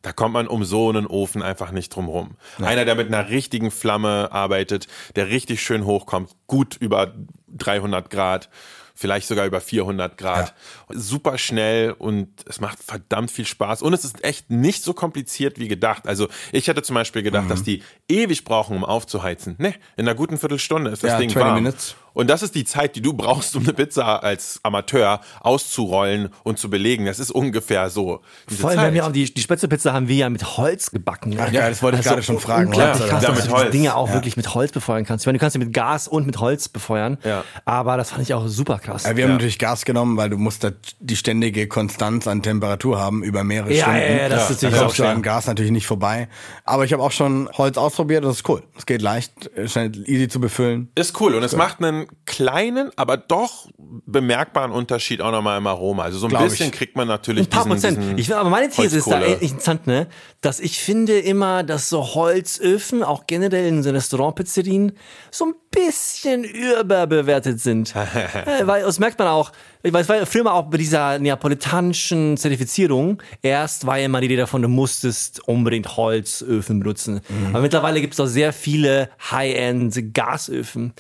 da kommt man um so einen Ofen einfach nicht drum rum. Ja. Einer, der mit einer richtigen Flamme arbeitet, der richtig schön hochkommt, gut über 300 Grad vielleicht sogar über 400 Grad. Ja. Super schnell und es macht verdammt viel Spaß. Und es ist echt nicht so kompliziert wie gedacht. Also ich hätte zum Beispiel gedacht, mhm. dass die ewig brauchen, um aufzuheizen. Ne, in einer guten Viertelstunde ist das ja, Ding warm. Minutes. Und das ist die Zeit, die du brauchst, um eine Pizza als Amateur auszurollen und zu belegen. Das ist ungefähr so. Vor allem, wenn wir auch die, die Spätzlepizza haben wir ja mit Holz gebacken. Ne? Ach, ja, das wollte ich also gerade schon fragen. Unglaublich ja, krass, ja, dass du Holz. Dinge auch ja. wirklich mit Holz befeuern kannst. Ich meine, du kannst sie mit Gas und mit Holz befeuern. Ja. Aber das fand ich auch super krass. Ja, wir haben natürlich Gas genommen, weil du musst die ständige Konstanz an Temperatur haben über mehrere ja, Stunden. Ja, ja, das ist natürlich auch schon Gas natürlich nicht vorbei. Aber ich habe auch schon Holz ausprobiert. Das ist cool. Es geht leicht, schnell easy zu befüllen. Ist cool und es macht einen kleinen kleinen, aber doch bemerkbaren Unterschied auch nochmal im Aroma. Also so ein Glaub bisschen ich. kriegt man natürlich ein paar diesen, Prozent. Diesen ich will, aber meine These ist da interessant, ne, dass ich finde immer, dass so Holzöfen auch generell in so Restaurantpizzerien so ein bisschen überbewertet sind. Weil das merkt man auch. Ich weiß, weil früher mal auch bei dieser neapolitanischen Zertifizierung, erst war ja immer die Idee davon, du musstest unbedingt Holzöfen benutzen. Mhm. Aber mittlerweile gibt es auch sehr viele High-End Gasöfen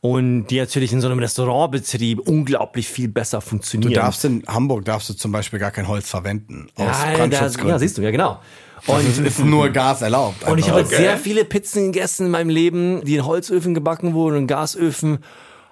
und die natürlich in so einem Restaurantbetrieb unglaublich viel besser funktionieren. Du darfst in Hamburg darfst du zum Beispiel gar kein Holz verwenden aus ja, Brandschutzgründen. Ja, siehst du, ja genau. Und es ist nur Gas erlaubt. Und ich habe okay. sehr viele Pizzen gegessen in meinem Leben, die in Holzöfen gebacken wurden und Gasöfen.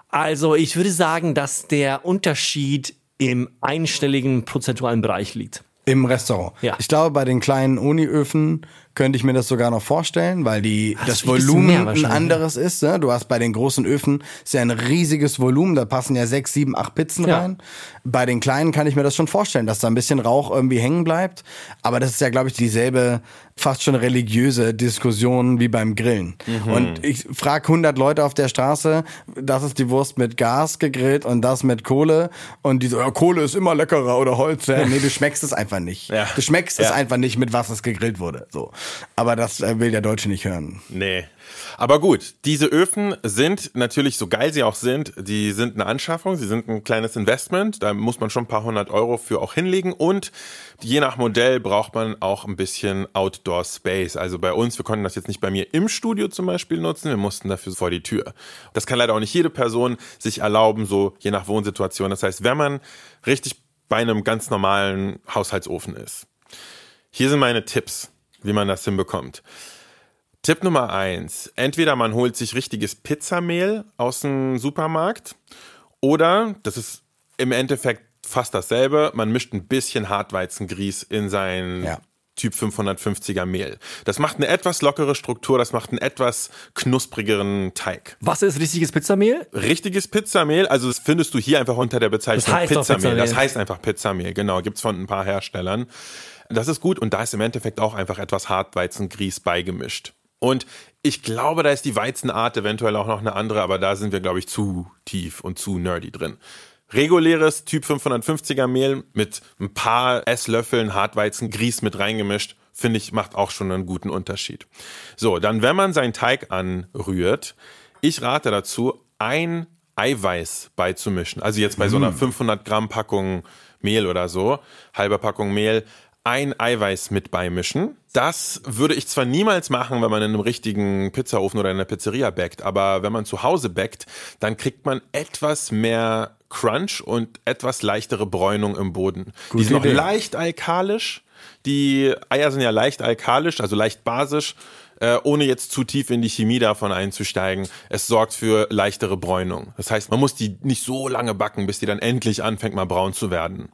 Also ich würde sagen, dass der Unterschied im einstelligen prozentualen Bereich liegt. Im Restaurant. Ja. Ich glaube, bei den kleinen Uniöfen könnte ich mir das sogar noch vorstellen, weil die das, das Volumen ein anderes ist. Ne? Du hast bei den großen Öfen ist ja ein riesiges Volumen, da passen ja sechs, sieben, acht Pizzen ja. rein. Bei den kleinen kann ich mir das schon vorstellen, dass da ein bisschen Rauch irgendwie hängen bleibt. Aber das ist ja, glaube ich, dieselbe fast schon religiöse Diskussion wie beim Grillen. Mhm. Und ich frage 100 Leute auf der Straße, das ist die Wurst mit Gas gegrillt und das mit Kohle. Und die so, ja, Kohle ist immer leckerer oder Holz. Ja, nee, du schmeckst es einfach nicht. Ja. Du schmeckst es einfach nicht, mit was es gegrillt wurde. So. Aber das äh, will der Deutsche nicht hören. Nee. Aber gut, diese Öfen sind natürlich, so geil sie auch sind, die sind eine Anschaffung, sie sind ein kleines Investment, da muss man schon ein paar hundert Euro für auch hinlegen und je nach Modell braucht man auch ein bisschen Outdoor Space. Also bei uns, wir konnten das jetzt nicht bei mir im Studio zum Beispiel nutzen, wir mussten dafür vor die Tür. Das kann leider auch nicht jede Person sich erlauben, so je nach Wohnsituation. Das heißt, wenn man richtig bei einem ganz normalen Haushaltsofen ist. Hier sind meine Tipps, wie man das hinbekommt. Tipp Nummer eins. Entweder man holt sich richtiges Pizzamehl aus dem Supermarkt oder, das ist im Endeffekt fast dasselbe, man mischt ein bisschen Hartweizengrieß in sein Ja. Typ 550er Mehl. Das macht eine etwas lockere Struktur, das macht einen etwas knusprigeren Teig. Was ist richtiges Pizzamehl? Richtiges Pizzamehl, also das findest du hier einfach unter der Bezeichnung Das heißt Pizzamehl. Pizzamehl. Das heißt einfach Pizzamehl, genau. Gibt's von ein paar Herstellern. Das ist gut und da ist im Endeffekt auch einfach etwas Hartweizengrieß beigemischt. Und ich glaube, da ist die Weizenart eventuell auch noch eine andere, aber da sind wir, glaube ich, zu tief und zu nerdy drin. Reguläres Typ 550er Mehl mit ein paar Esslöffeln Hartweizengrieß mit reingemischt, finde ich, macht auch schon einen guten Unterschied. So, dann, wenn man seinen Teig anrührt, ich rate dazu, ein Eiweiß beizumischen. Also jetzt bei so einer 500 Gramm Packung Mehl oder so, halbe Packung Mehl, ein Eiweiß mit beimischen. Das würde ich zwar niemals machen, wenn man in einem richtigen Pizzaofen oder in einer Pizzeria backt, aber wenn man zu Hause backt, dann kriegt man etwas mehr Crunch und etwas leichtere Bräunung im Boden. die sind noch Idee. leicht alkalisch. Die Eier sind ja leicht alkalisch, also leicht basisch, äh, ohne jetzt zu tief in die Chemie davon einzusteigen. Es sorgt für leichtere Bräunung. Das heißt, man muss die nicht so lange backen, bis die dann endlich anfängt mal braun zu werden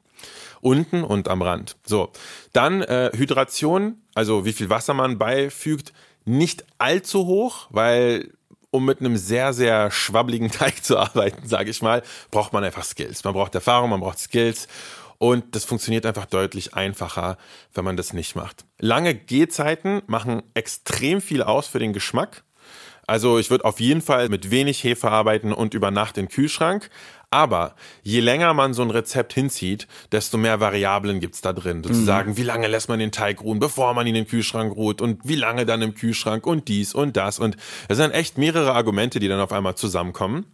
unten und am Rand. So, dann äh, Hydration, also wie viel Wasser man beifügt, nicht allzu hoch, weil um mit einem sehr, sehr schwabbligen Teig zu arbeiten, sage ich mal, braucht man einfach Skills. Man braucht Erfahrung, man braucht Skills. Und das funktioniert einfach deutlich einfacher, wenn man das nicht macht. Lange Gehzeiten machen extrem viel aus für den Geschmack. Also ich würde auf jeden Fall mit wenig Hefe arbeiten und über Nacht in den Kühlschrank. Aber je länger man so ein Rezept hinzieht, desto mehr Variablen gibt's da drin. Sozusagen, wie lange lässt man den Teig ruhen, bevor man ihn in den Kühlschrank ruht und wie lange dann im Kühlschrank und dies und das. Und es sind echt mehrere Argumente, die dann auf einmal zusammenkommen.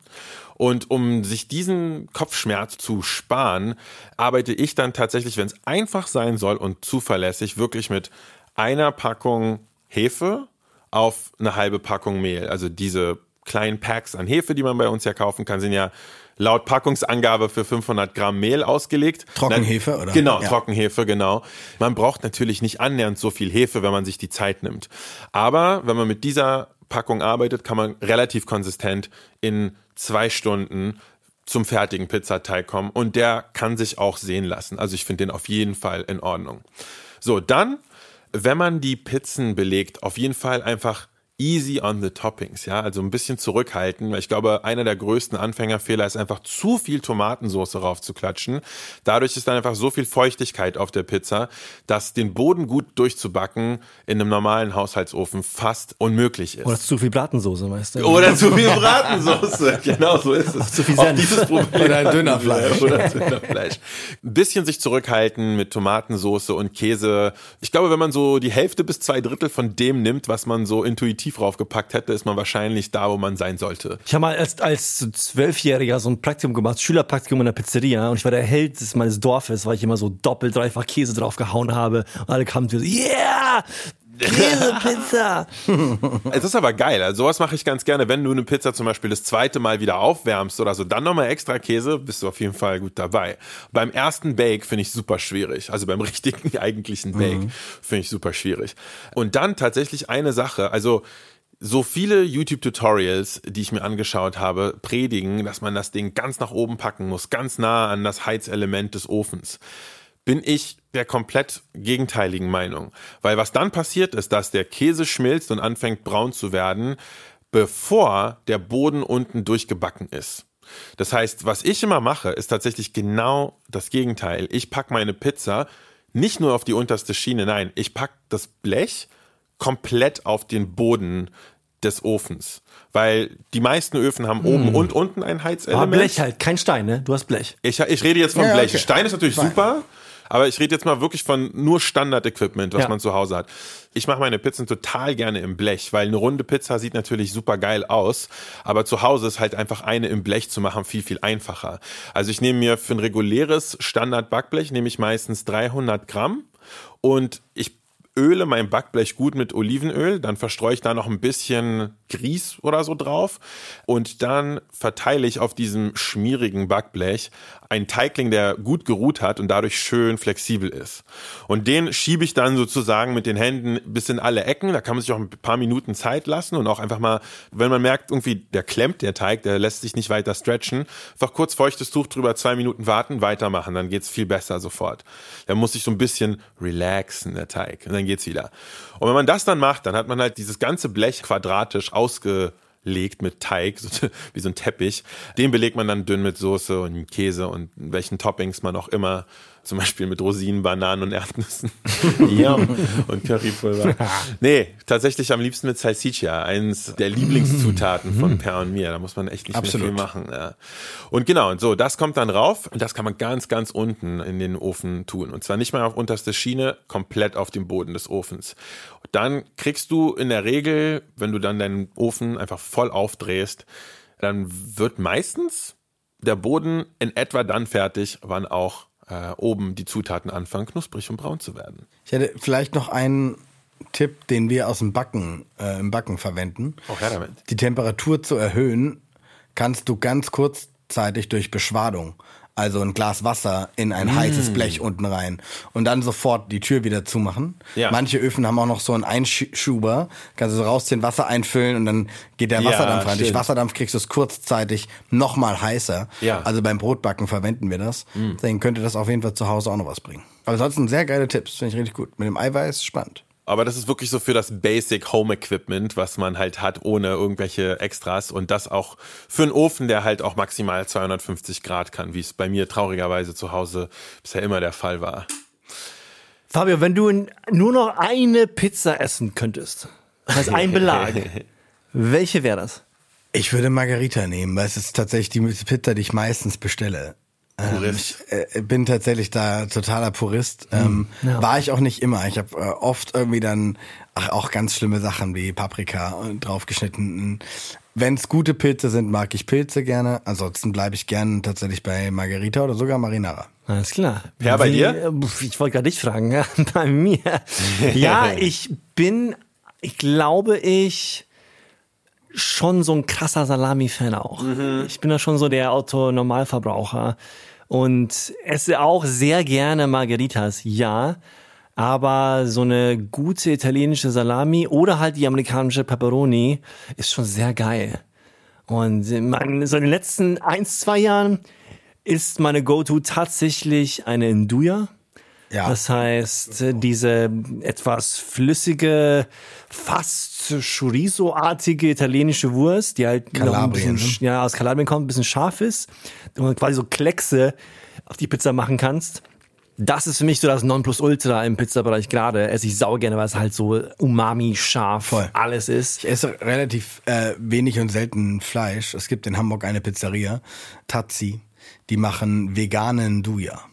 Und um sich diesen Kopfschmerz zu sparen, arbeite ich dann tatsächlich, wenn es einfach sein soll und zuverlässig, wirklich mit einer Packung Hefe auf eine halbe Packung Mehl. Also diese kleinen Packs an Hefe, die man bei uns ja kaufen kann, sind ja laut Packungsangabe für 500 Gramm Mehl ausgelegt. Trockenhefe, Na, oder? Genau, Ja. Trockenhefe, genau. Man braucht natürlich nicht annähernd so viel Hefe, wenn man sich die Zeit nimmt. Aber wenn man mit dieser Packung arbeitet, kann man relativ konsistent in zwei Stunden zum fertigen Pizzateig kommen und der kann sich auch sehen lassen. Also ich finde den auf jeden Fall in Ordnung. So, dann, wenn man die Pizzen belegt, auf jeden Fall einfach easy on the toppings, ja, also ein bisschen zurückhalten, weil ich glaube, einer der größten Anfängerfehler ist einfach zu viel Tomatensauce raufzuklatschen. Dadurch ist dann einfach so viel Feuchtigkeit auf der Pizza, dass den Boden gut durchzubacken in einem normalen Haushaltsofen fast unmöglich ist. Oder zu viel Bratensoße, weißt du? Oder zu viel Bratensauce. genau so ist es. Zu viel Auch Senf. dieses Problem. Oder ein Dönerfleisch. Oder Dönerfleisch. Ein bisschen sich zurückhalten mit Tomatensauce und Käse. Ich glaube, wenn man so die Hälfte bis zwei Drittel von dem nimmt, was man so intuitiv draufgepackt hätte, ist man wahrscheinlich da, wo man sein sollte. Ich habe mal als, als Zwölfjähriger so ein Praktikum gemacht, Schülerpraktikum in der Pizzeria und ich war der Held meines Dorfes, weil ich immer so doppelt, dreifach Käse draufgehauen habe und alle kamen so, yeah! Käsepizza! Es ist aber geil. Also sowas mache ich ganz gerne. Wenn du eine Pizza zum Beispiel das zweite Mal wieder aufwärmst oder so, dann nochmal extra Käse, bist du auf jeden Fall gut dabei. Beim ersten Bake finde ich super schwierig. Also beim richtigen, eigentlichen Bake finde ich super schwierig. Und dann tatsächlich eine Sache. Also so viele YouTube-Tutorials, die ich mir angeschaut habe, predigen, dass man das Ding ganz nach oben packen muss, ganz nah an das Heizelement des Ofens bin ich der komplett gegenteiligen Meinung. Weil was dann passiert ist, dass der Käse schmilzt und anfängt braun zu werden, bevor der Boden unten durchgebacken ist. Das heißt, was ich immer mache, ist tatsächlich genau das Gegenteil. Ich packe meine Pizza nicht nur auf die unterste Schiene, nein, ich packe das Blech komplett auf den Boden des Ofens. Weil die meisten Öfen haben oben und unten ein Aber Heizelement. Blech halt, kein Stein, ne? Du hast Blech. Ich, ich rede jetzt von Ja, Blech. okay. Stein ist natürlich Fein. super, aber ich rede jetzt mal wirklich von nur Standard-Equipment, was Ja. man zu Hause hat. Ich mache meine Pizzen total gerne im Blech, weil eine runde Pizza sieht natürlich super geil aus, aber zu Hause ist halt einfach eine im Blech zu machen viel, viel einfacher. Also ich nehme mir für ein reguläres Standard-Backblech nehme ich meistens 300 Gramm und ich öle mein Backblech gut mit Olivenöl, dann verstreue ich da noch ein bisschen Grieß oder so drauf und dann verteile ich auf diesem schmierigen Backblech einen Teigling, der gut geruht hat und dadurch schön flexibel ist. Und den schiebe ich dann sozusagen mit den Händen bis in alle Ecken. Da kann man sich auch ein paar Minuten Zeit lassen und auch einfach mal, wenn man merkt, irgendwie der klemmt der Teig, der lässt sich nicht weiter stretchen, einfach kurz feuchtes Tuch drüber, zwei Minuten warten, weitermachen, dann geht's viel besser sofort. Dann muss sich so ein bisschen relaxen, der Teig, und dann geht's wieder. Und wenn man das dann macht, dann hat man halt dieses ganze Blech quadratisch ausge legt mit Teig, so, wie so ein Teppich. Den belegt man dann dünn mit Soße und Käse und welchen Toppings man auch immer zum Beispiel mit Rosinen, Bananen und Erdnüssen. Yum. und Currypulver. Nee, tatsächlich am liebsten mit Salsiccia, eins der Lieblingszutaten von Per und mir. Da muss man echt nicht Absolut. mehr viel machen. Ja. Und genau, und so, das kommt dann rauf und das kann man ganz, ganz unten in den Ofen tun. Und zwar nicht mal auf unterste Schiene, komplett auf dem Boden des Ofens. Dann kriegst du in der Regel, wenn du dann deinen Ofen einfach voll aufdrehst, dann wird meistens der Boden in etwa dann fertig, wann auch äh, oben die Zutaten anfangen, knusprig und braun zu werden. Ich hätte vielleicht noch einen Tipp, den wir aus dem Backen, äh, im Backen verwenden. Auch her damit. Die Temperatur zu erhöhen, kannst du ganz kurzzeitig durch Beschwadung. Also ein Glas Wasser in ein heißes Blech unten rein und dann sofort die Tür wieder zumachen. Ja. Manche Öfen haben auch noch so einen Einschuber, kannst du so rausziehen, Wasser einfüllen und dann geht der Ja, Wasserdampf rein. Durch. Wasserdampf kriegst du es kurzzeitig nochmal heißer. Ja. Also beim Brotbacken verwenden wir das. Deswegen könnte das auf jeden Fall zu Hause auch noch was bringen. Aber ansonsten sehr geile Tipps, finde ich richtig gut. Mit dem Eiweiß spannend. Aber das ist wirklich so für das Basic Home Equipment, was man halt hat, ohne irgendwelche Extras. Und das auch für einen Ofen, der halt auch maximal 250 Grad kann, wie es bei mir traurigerweise zu Hause bisher immer der Fall war. Fabio, wenn du nur noch eine Pizza essen könntest, als ein Belag, welche wäre das? Ich würde Margarita nehmen, weil es ist tatsächlich die Pizza, die ich meistens bestelle. Ähm, Purist. ich äh, bin tatsächlich da totaler Purist. Ähm, War ich auch nicht immer. Ich habe äh, oft irgendwie dann ach, auch ganz schlimme Sachen wie Paprika und draufgeschnitten. Wenn es gute Pilze sind, mag ich Pilze gerne. Ansonsten bleibe ich gern tatsächlich bei Margarita oder sogar Marinara. Alles klar. Per, bei Wie- dir? äh, Ich wollte gerade dich fragen. ja, bei mir. Ja, ich bin, ich glaube, ich schon so ein krasser Salami-Fan auch. Ich bin da schon so der Auto-Normalverbraucher und esse auch sehr gerne Margaritas, ja. Aber so eine gute italienische Salami oder halt die amerikanische Pepperoni ist schon sehr geil. Und man, so in den letzten ein, zwei Jahren ist meine Go-To tatsächlich eine Nduja. Ja. Das heißt, diese etwas flüssige, fast Chorizo-artige italienische Wurst, die halt Kalabrien, bisschen, ja, aus Kalabrien kommt, ein bisschen scharf ist und quasi so Kleckse auf die Pizza machen kannst. Das ist für mich so das Nonplusultra im Pizzabereich gerade. Esse ich sau gerne, weil es halt so umami scharf Voll. alles ist. Ich esse relativ äh, wenig und selten Fleisch. Es gibt in Hamburg eine Pizzeria, Tazzi, die machen veganen Duja.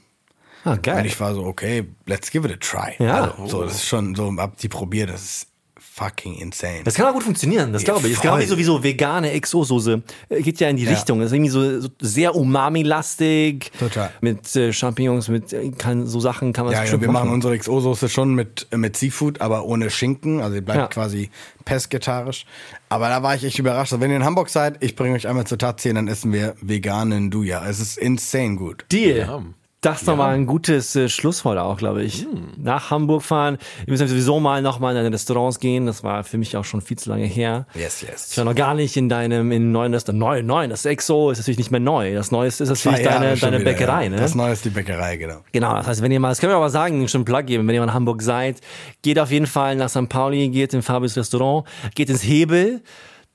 Ah, geil. Und ich war so, okay, let's give it a try. Ja. Also, so, das ist schon so, hab die probiert, das ist fucking insane. Das kann auch gut funktionieren, das glaube ich. Das ist genau voll. wie so, wie so vegane XO-Soße. Äh, Geht ja in die Richtung. Das ist irgendwie so, so sehr umami-lastig. Total. Mit äh, Champignons, mit äh, kann, so Sachen kann man ja, ja, wir machen machen. unsere XO-Soße schon mit, äh, mit Seafood, aber ohne Schinken. Also die bleibt Ja. quasi pesketarisch. Aber da war ich echt überrascht. Also wenn ihr in Hamburg seid, ich bringe euch einmal zur und dann essen wir veganen Duja. Es ist insane gut. Deal. Das ist nochmal ein gutes äh, Schlusswort auch, glaube ich. Hm. Nach Hamburg fahren. Wir müssen sowieso mal nochmal in deine Restaurants gehen. Das war für mich auch schon viel zu lange her. Yes, yes. Ich war noch gar nicht in deinem, in neuen Restaurant. Neu, neu, das EXO ist natürlich nicht mehr neu. Das Neueste ist natürlich Zwei deine, deine wieder, Bäckerei, ja. ne? Das Neue ist die Bäckerei, genau. Genau, das heißt, wenn ihr mal, das können wir aber sagen, schon einen Plug geben, wenn ihr mal in Hamburg seid, geht auf jeden Fall nach St. Pauli, geht in Fabius Restaurant, geht ins Hebel,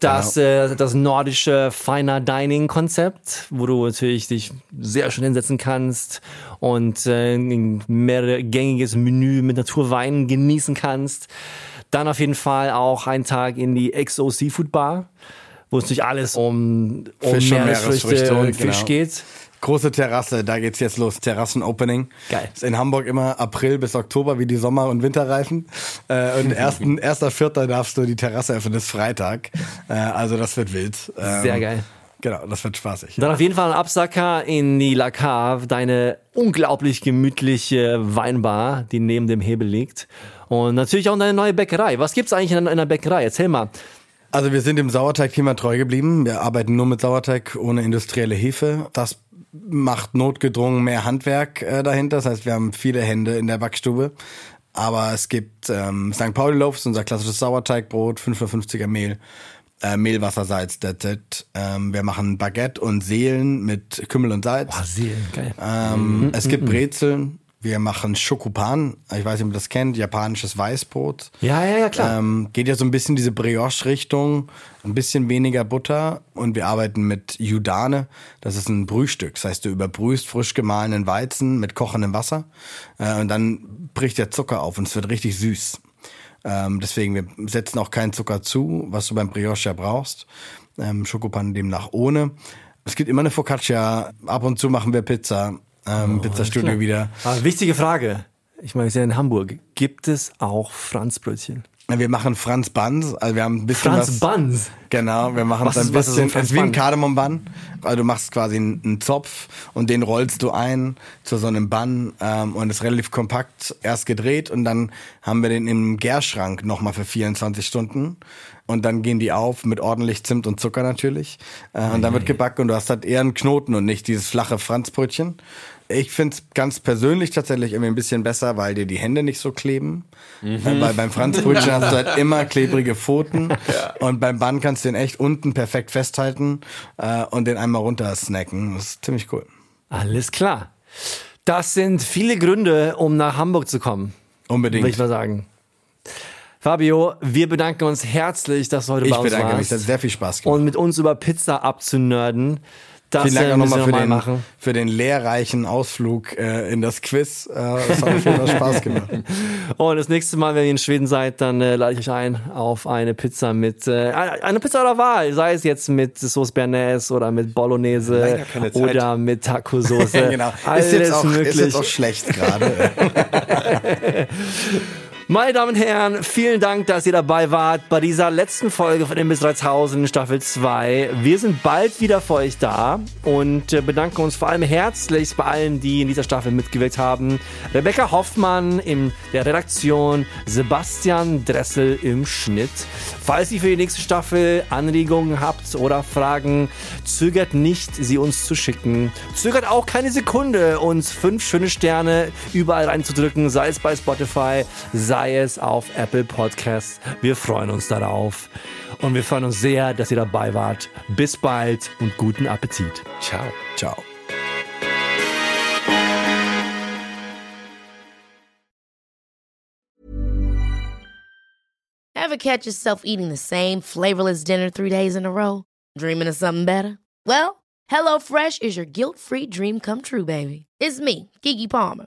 das, äh, das nordische Finer Dining Konzept, wo du natürlich dich sehr schön hinsetzen kannst und äh, ein mehrgängiges Menü mit Naturweinen genießen kannst. Dann auf jeden Fall auch einen Tag in die XO Seafood Bar, wo es natürlich alles um, um Fisch und Meeresfrüchte Meeresfrüchte, und Fisch genau. geht. Große Terrasse, da geht's jetzt los. Terrassenopening. Geil. Ist in Hamburg immer April bis Oktober wie die Sommer- und Winterreifen. Äh, und ersten, erster Vierter darfst du die Terrasse öffnen, das ist Freitag. Äh, also das wird wild. Ähm, Sehr geil. Genau, das wird spaßig. Dann auf jeden Fall ein Absacker in die La Cave, deine unglaublich gemütliche Weinbar, die neben dem Hebel liegt. Und natürlich auch deine neue Bäckerei. Was gibt's eigentlich in der Bäckerei? Erzähl mal. Also wir sind dem Sauerteig-Thema treu geblieben. Wir arbeiten nur mit Sauerteig ohne industrielle Hefe. Das macht notgedrungen mehr Handwerk äh, dahinter. Das heißt, wir haben viele Hände in der Backstube. Aber es gibt ähm, St. Pauli Loaves, unser klassisches Sauerteigbrot, 550er Mehl, äh, Mehl, Wasser, Salz, that's it. Ähm, wir machen Baguette und Seelen mit Kümmel und Salz. Brasilien, geil. Ähm, es gibt Brezeln. Wir machen Schokopan. Ich weiß nicht, ob ihr das kennt. Japanisches Weißbrot. Ja, ja, ja, klar. Ähm, geht ja so ein bisschen diese Brioche-Richtung. Ein bisschen weniger Butter. Und wir arbeiten mit Judane. Das ist ein Brühstück. Das heißt, du überbrühst frisch gemahlenen Weizen mit kochendem Wasser. Äh, und dann bricht der Zucker auf und es wird richtig süß. Ähm, deswegen, wir setzen auch keinen Zucker zu, was du beim Brioche ja brauchst. Ähm, Schokopan demnach ohne. Es gibt immer eine Focaccia. Ab und zu machen wir Pizza. Ähm, Pizzastudio wieder. Aber wichtige Frage. Ich meine, wir sind in Hamburg. Gibt es auch Franzbrötchen? Wir machen Franz Buns, also wir haben ein bisschen Franz was, Buns? Genau, wir machen Was ein ist- bisschen, es ist wie ein Bun? Kardamom-Bun. Also du machst quasi einen, Zopf und den rollst du ein zu so einem Bun ähm, und ist relativ kompakt erst gedreht und dann haben wir den im Gärschrank nochmal für 24 Stunden und dann gehen die auf mit ordentlich Zimt und Zucker natürlich äh, und dann wird gebacken und du hast halt eher einen Knoten und nicht dieses flache Franzbrötchen. Ich find's ganz persönlich tatsächlich irgendwie ein bisschen besser, weil dir die Hände nicht so kleben. Äh, Weil beim Franzbrötchen hast du halt immer klebrige Pfoten. Und beim Bun kannst du den echt unten perfekt festhalten äh, und den einmal runter snacken. Das ist ziemlich cool. Alles klar. Das sind viele Gründe, um nach Hamburg zu kommen. Unbedingt. Würde ich mal sagen. Fabio, wir bedanken uns herzlich, dass du heute Ich bei uns bedanke mich, warst. das hat sehr viel Spaß gemacht. und mit uns über Pizza abzunörden. Das Vielen Dank äh, auch nochmal für mal den, für den lehrreichen Ausflug äh, in das Quiz. Äh, das hat Fall Spaß gemacht. Und das nächste Mal, wenn ihr in Schweden seid, dann äh, lade ich euch ein auf eine Pizza mit, äh, eine Pizza eurer Wahl. Sei es jetzt mit Sauce Bernays oder mit Bolognese oder mit Taco-Soße. genau. Alles Ist jetzt, auch, möglich. ist jetzt auch schlecht gerade. Meine Damen und Herren, vielen Dank, dass ihr dabei wart bei dieser letzten Folge von Imbiss 3000 Staffel 2. Wir sind bald wieder für euch da und äh, bedanken uns vor allem herzlichst bei allen, die in dieser Staffel mitgewirkt haben. Rebecca Hoffmann in der Redaktion, Sebastian Dressel im Schnitt. Falls ihr für die nächste Staffel Anregungen habt oder Fragen, zögert nicht, sie uns zu schicken. Zögert auch keine Sekunde, uns fünf schöne Sterne überall reinzudrücken, sei es bei Spotify, sei es auf Apple Podcasts. Wir freuen uns darauf. Und wir freuen uns sehr, dass ihr dabei wart. Bis bald und guten Appetit. Ciao. Ciao. Ever catch yourself eating the same flavorless dinner three days in a row? Dreaming of something better? Well, HelloFresh is your guilt-free dream come true, baby. It's me, Kiki Palmer.